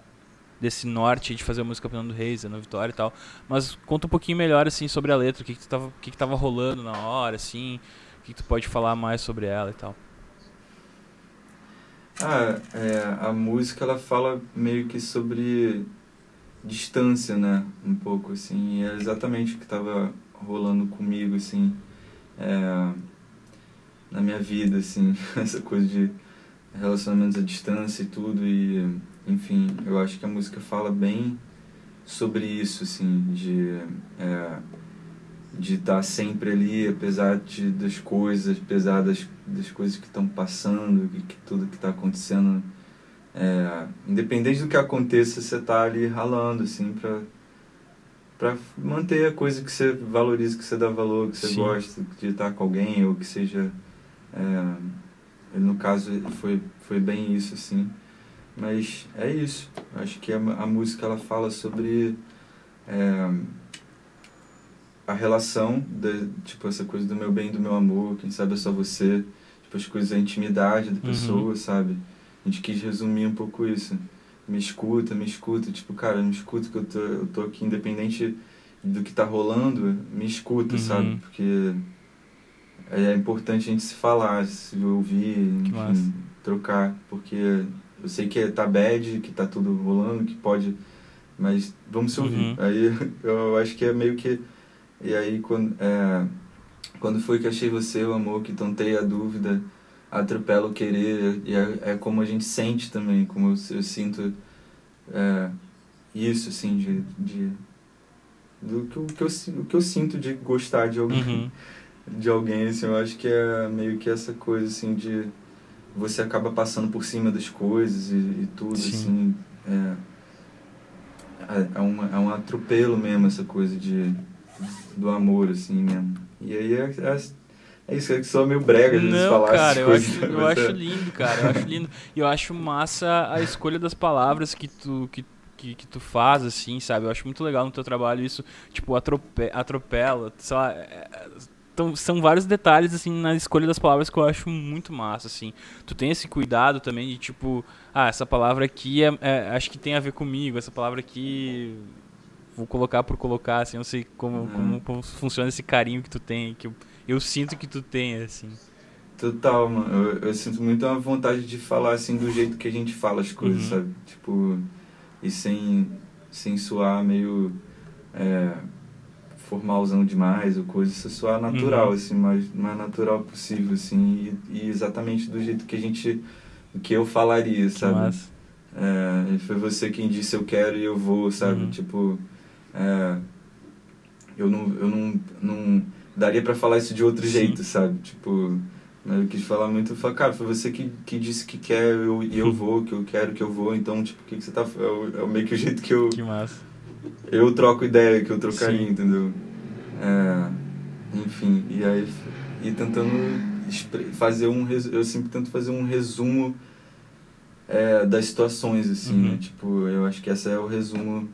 Desse norte de fazer a música Fernando Reis, na Vitória e tal. Mas conta um pouquinho melhor, assim, sobre a letra, o que que, tava, o que que tava rolando na hora, assim. O que, que tu pode falar mais sobre ela e tal. Ah, é, a música ela fala meio que sobre distância, né? Um pouco, assim. É exatamente o que estava rolando comigo, assim. É, na minha vida, assim. Essa coisa de relacionamentos à distância e tudo. E, enfim, eu acho que a música fala bem sobre isso, assim. De... É, de estar tá sempre ali, apesar de, das coisas, apesar das, das coisas que estão passando, que, que tudo que está acontecendo. É, independente do que aconteça, você está ali ralando, assim, para para manter a coisa que você valoriza, que você dá valor, que você Sim. gosta de estar com alguém, ou que seja... É, no caso, foi, foi bem isso, assim. Mas é isso. Acho que a, a música, ela fala sobre... É, a relação, de, tipo, essa coisa do meu bem e do meu amor, quem sabe é só você, tipo, as coisas da intimidade da uhum. pessoa, uhum. sabe? A gente quis resumir um pouco isso. Me escuta, me escuta, tipo, cara, me escuta que eu tô, eu tô aqui independente do que tá rolando, me escuta, uhum. sabe? Porque é importante a gente se falar, se ouvir, enfim, trocar, porque eu sei que tá bad, que tá tudo rolando, que pode, mas vamos se ouvir. Uhum. Aí eu acho que é meio que e aí, quando, é, quando foi que achei você, o amor, que tontei a dúvida, atropela o querer, e é, é como a gente sente também, como eu, eu sinto é, isso, assim, de, de do que, o, que eu, que eu sinto de gostar de alguém, uhum. de alguém, assim, eu acho que é meio que essa coisa, assim, de você acaba passando por cima das coisas e, e tudo, Sim. assim, é, é, é, uma, é um atropelo mesmo essa coisa de do amor, assim mesmo. E aí é, é, é isso, é que sou meio brega às vezes falar cara, eu coisas. Acho, eu acho lindo, cara, eu acho lindo. E eu acho massa a escolha das palavras que tu, que, que, que, tu faz, assim, sabe? Eu acho muito legal no teu trabalho isso, tipo, atrope, atropela, sei lá, é, então, são vários detalhes, assim, na escolha das palavras que eu acho muito massa, assim. Tu tem esse cuidado também de, tipo, ah, essa palavra aqui é, é acho que tem a ver comigo, essa palavra aqui vou colocar por colocar, assim, não sei como, uhum. como, como, funciona esse carinho que tu tem, que eu, eu sinto que tu tem, assim. Total, mano. Eu, eu sinto muito a vontade de falar, assim, do jeito que a gente fala as coisas, uhum. sabe? Tipo, e sem, sem suar meio é, formalzão demais ou coisa, isso soar natural, uhum. assim, mais, mais natural possível, assim, e, e, exatamente do jeito que a gente, que eu falaria, sabe? É, foi você quem disse eu quero e eu vou, sabe? Uhum. Tipo, é, eu não, eu não, não daria para falar isso de outro Sim. jeito, sabe? Tipo, eu quis falar muito, eu falei, cara, foi você que, que disse que quer eu, e eu vou, que eu quero que eu vou, então, tipo, o que, que você tá... É o, é meio que o jeito que eu... Que massa. Eu troco ideia, que eu trocaria, Sim. entendeu? É, enfim, e aí e tentando fazer um eu sempre tento fazer um resumo é, das situações assim, né? uhum. né? Tipo, eu acho que essa é o resumo.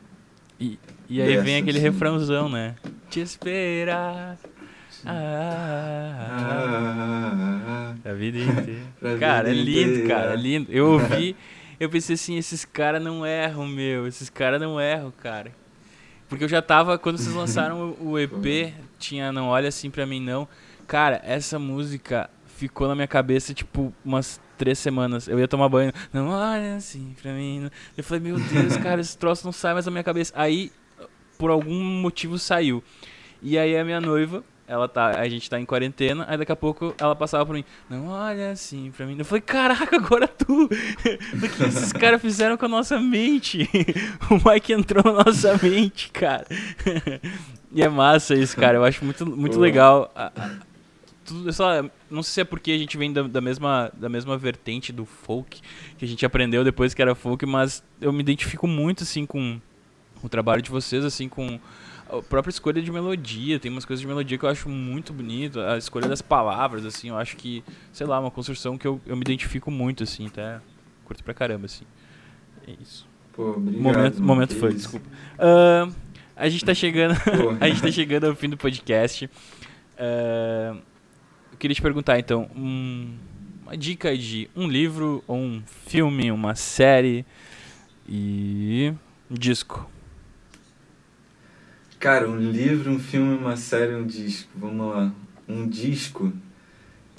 E, e aí dessa, vem aquele assim. refrãozão, né? Te esperar. Ah, ah, ah, a vida inteira. cara, é lindo, cara, é lindo. Eu ouvi, eu pensei assim, esses caras não erram, meu. Esses caras não erram, cara. Porque eu já tava, quando vocês lançaram o EP, tinha Não Olha Assim Pra Mim Não. Cara, essa música ficou na minha cabeça, tipo, umas três semanas. Eu ia tomar banho. Não olha assim pra mim. Eu falei, meu Deus, cara, esse troço não sai mais da minha cabeça. Aí, por algum motivo, saiu. E aí a minha noiva, ela tá, a gente tá em quarentena, aí daqui a pouco ela passava por mim, não olha assim pra mim. Eu falei, caraca, agora tu! o que esses caras fizeram com a nossa mente? o Mike entrou na nossa mente, cara. e é massa isso, cara. Eu acho muito, muito legal. Tudo, só, não sei se é porque a gente vem da, da, mesma, da mesma vertente do folk, que a gente aprendeu depois que era folk, mas eu me identifico muito, assim, com o trabalho de vocês, assim, com a própria escolha de melodia, tem umas coisas de melodia que eu acho muito bonito, a escolha das palavras, assim, eu acho que, sei lá, uma construção que eu, eu me identifico muito, assim, até curto pra caramba, assim. É isso. Pô, obrigado. Momento, momento foi, desculpa. Uh, a gente tá chegando, a gente tá chegando ao fim do podcast. Uh, eu queria te perguntar, então, um, uma dica de um livro, ou um filme, uma série e um disco. Cara, um livro, um filme, uma série, um disco. Vamos lá. Um disco.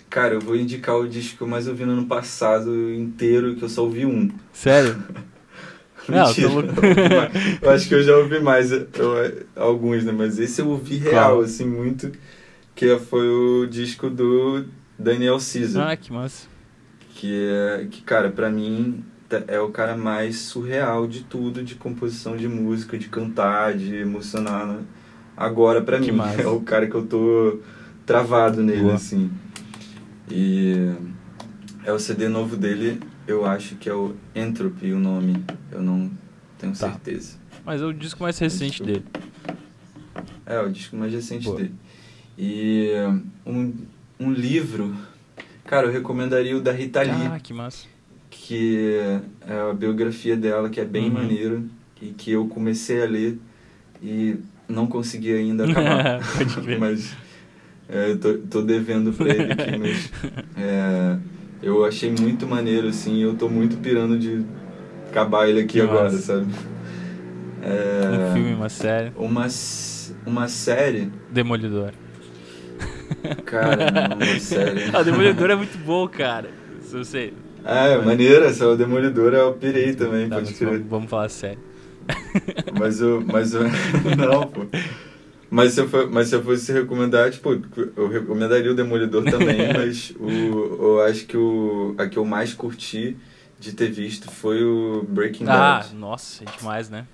Cara, eu vou indicar o disco que eu mais ouvi no ano passado inteiro, que eu só ouvi um. Sério? Não, tô... eu acho que eu já ouvi mais eu, alguns, né? Mas esse eu ouvi real, claro. assim, muito. Que foi o disco do Daniel Caesar. Ah, que massa. Que é. Que, cara, pra mim é o cara mais surreal de tudo, de composição de música, de cantar, de emocionar. Né? Agora, para mim, massa. é o cara que eu tô travado nele, Boa. assim. E é o CD novo dele, eu acho que é o Entropy o nome, eu não tenho tá. certeza. Mas é o disco mais recente dele. É, o disco mais recente Boa. dele. E um, um livro, cara, eu recomendaria o da Rita Lee. Ah, que massa que é a biografia dela, que é bem uhum. maneiro, e que eu comecei a ler e não consegui ainda acabar. mas é, tô, tô devendo pra ele aqui, mas é, eu achei muito maneiro, assim, eu tô muito pirando de acabar ele aqui que agora, massa. sabe? É, um filme, uma série. Uma, uma série. Demolidor. Cara, não, uma série. ah, Demolidor é muito bom, cara. Se você ah, é, maneiro, essa o Demolidor eu pirei também, pode crer. Vamos falar sério. Mas o. Mas o. Não, pô. Mas se, eu for, mas se eu fosse recomendar, tipo, eu recomendaria o Demolidor também, mas o, eu acho que o, a que eu mais curti de ter visto foi o Breaking ah, Bad. Ah, nossa, é demais, né?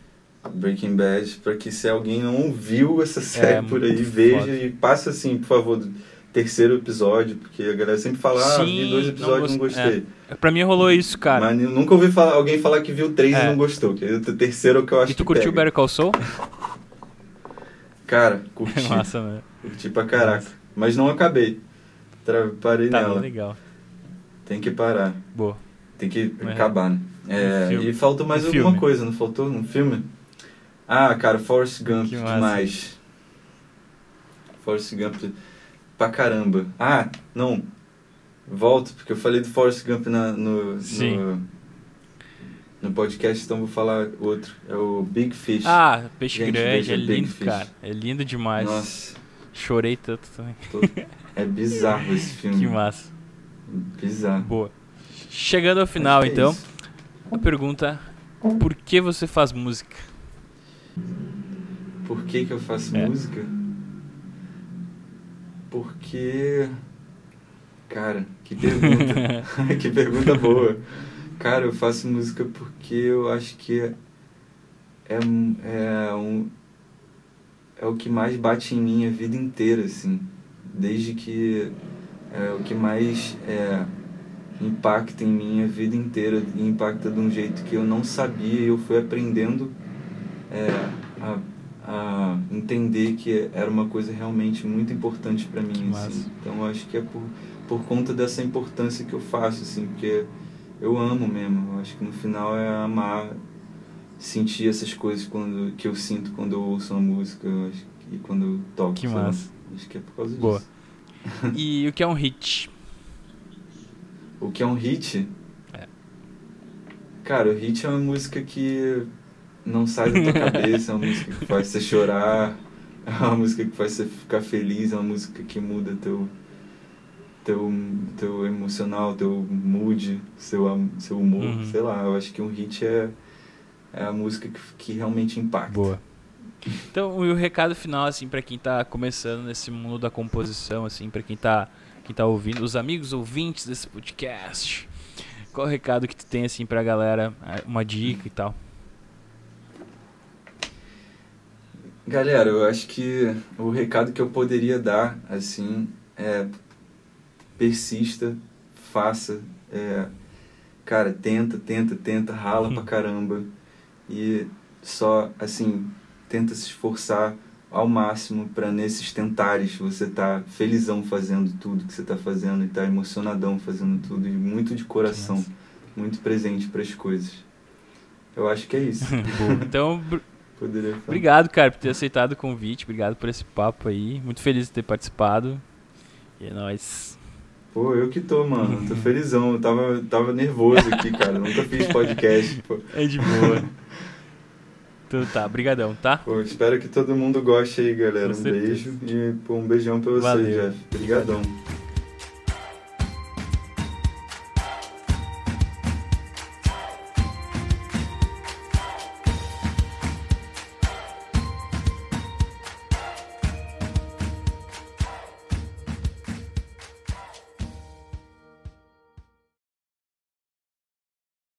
Breaking Bad, para que se alguém não viu essa série é, por aí, veja foda. e passa assim, por favor, terceiro episódio, porque a galera sempre fala, ah, Sim, vi dois episódios e não, gost... não gostei. É. Pra mim rolou isso, cara. Mas nunca ouvi falar, alguém falar que viu três é. e não gostou. Que é o terceiro que eu acho E tu curtiu pega. Better Call Saul? Cara, curti. É massa, né? Curti pra caraca. Mas não acabei. Tra parei tá nela. legal. Tem que parar. Boa. Tem que Mas acabar, né? É, um e faltou mais um alguma filme. coisa, não faltou? Um filme? Ah, cara, Forrest Gump que demais. Forrest Gump pra caramba. Ah, não. Volto, porque eu falei do Forrest Gump na, no, no, no, podcast, então vou falar outro. É o Big Fish. Ah, Peixe Gente, Grande, é lindo, Fish. cara. É lindo demais. Nossa. Chorei tanto também. É bizarro esse filme. Que massa. Bizarro. Boa. Chegando ao final, é então, isso. a pergunta: por que você faz música? Por que, que eu faço é. música? Porque. Cara, que pergunta. que pergunta boa. Cara, eu faço música porque eu acho que é, é, um, é o que mais bate em mim a vida inteira, assim. Desde que é o que mais é, impacta em mim a vida inteira e impacta de um jeito que eu não sabia e eu fui aprendendo é, a, a entender que era uma coisa realmente muito importante para mim, assim. Então eu acho que é por, por conta dessa importância que eu faço, assim, porque eu amo mesmo. Eu acho que no final é amar, sentir essas coisas quando, que eu sinto quando eu ouço uma música acho, e quando eu toco. Que massa. Acho que é por causa Boa. disso. E o que é um hit? O que é um hit? É. Cara, o hit é uma música que não sai da tua cabeça, é uma música que faz você chorar, é uma música que faz você ficar feliz, é uma música que muda teu teu teu emocional, teu mood, seu seu humor, uhum. sei lá. Eu acho que um hit é é a música que, que realmente impacta. Boa. Então, e o recado final assim para quem tá começando nesse mundo da composição assim, para quem tá quem tá ouvindo, os amigos ouvintes desse podcast. Qual o recado que tu tem assim pra galera, uma dica e tal? Galera, eu acho que o recado que eu poderia dar, assim, é persista, faça, é, cara, tenta, tenta, tenta, rala pra caramba e só, assim, tenta se esforçar ao máximo para nesses tentares você tá felizão fazendo tudo que você tá fazendo e tá emocionadão fazendo tudo e muito de coração, muito presente para as coisas. Eu acho que é isso. então, Poderia Obrigado, cara, por ter aceitado o convite. Obrigado por esse papo aí. Muito feliz de ter participado. E é nóis. Pô, eu que tô, mano. Tô felizão. Eu tava, tava nervoso aqui, cara. Nunca fiz podcast. Pô. É de boa. então tá, brigadão, tá? Pô, espero que todo mundo goste aí, galera. Um beijo e pô, um beijão pra você, Valeu. Jeff. Obrigadão.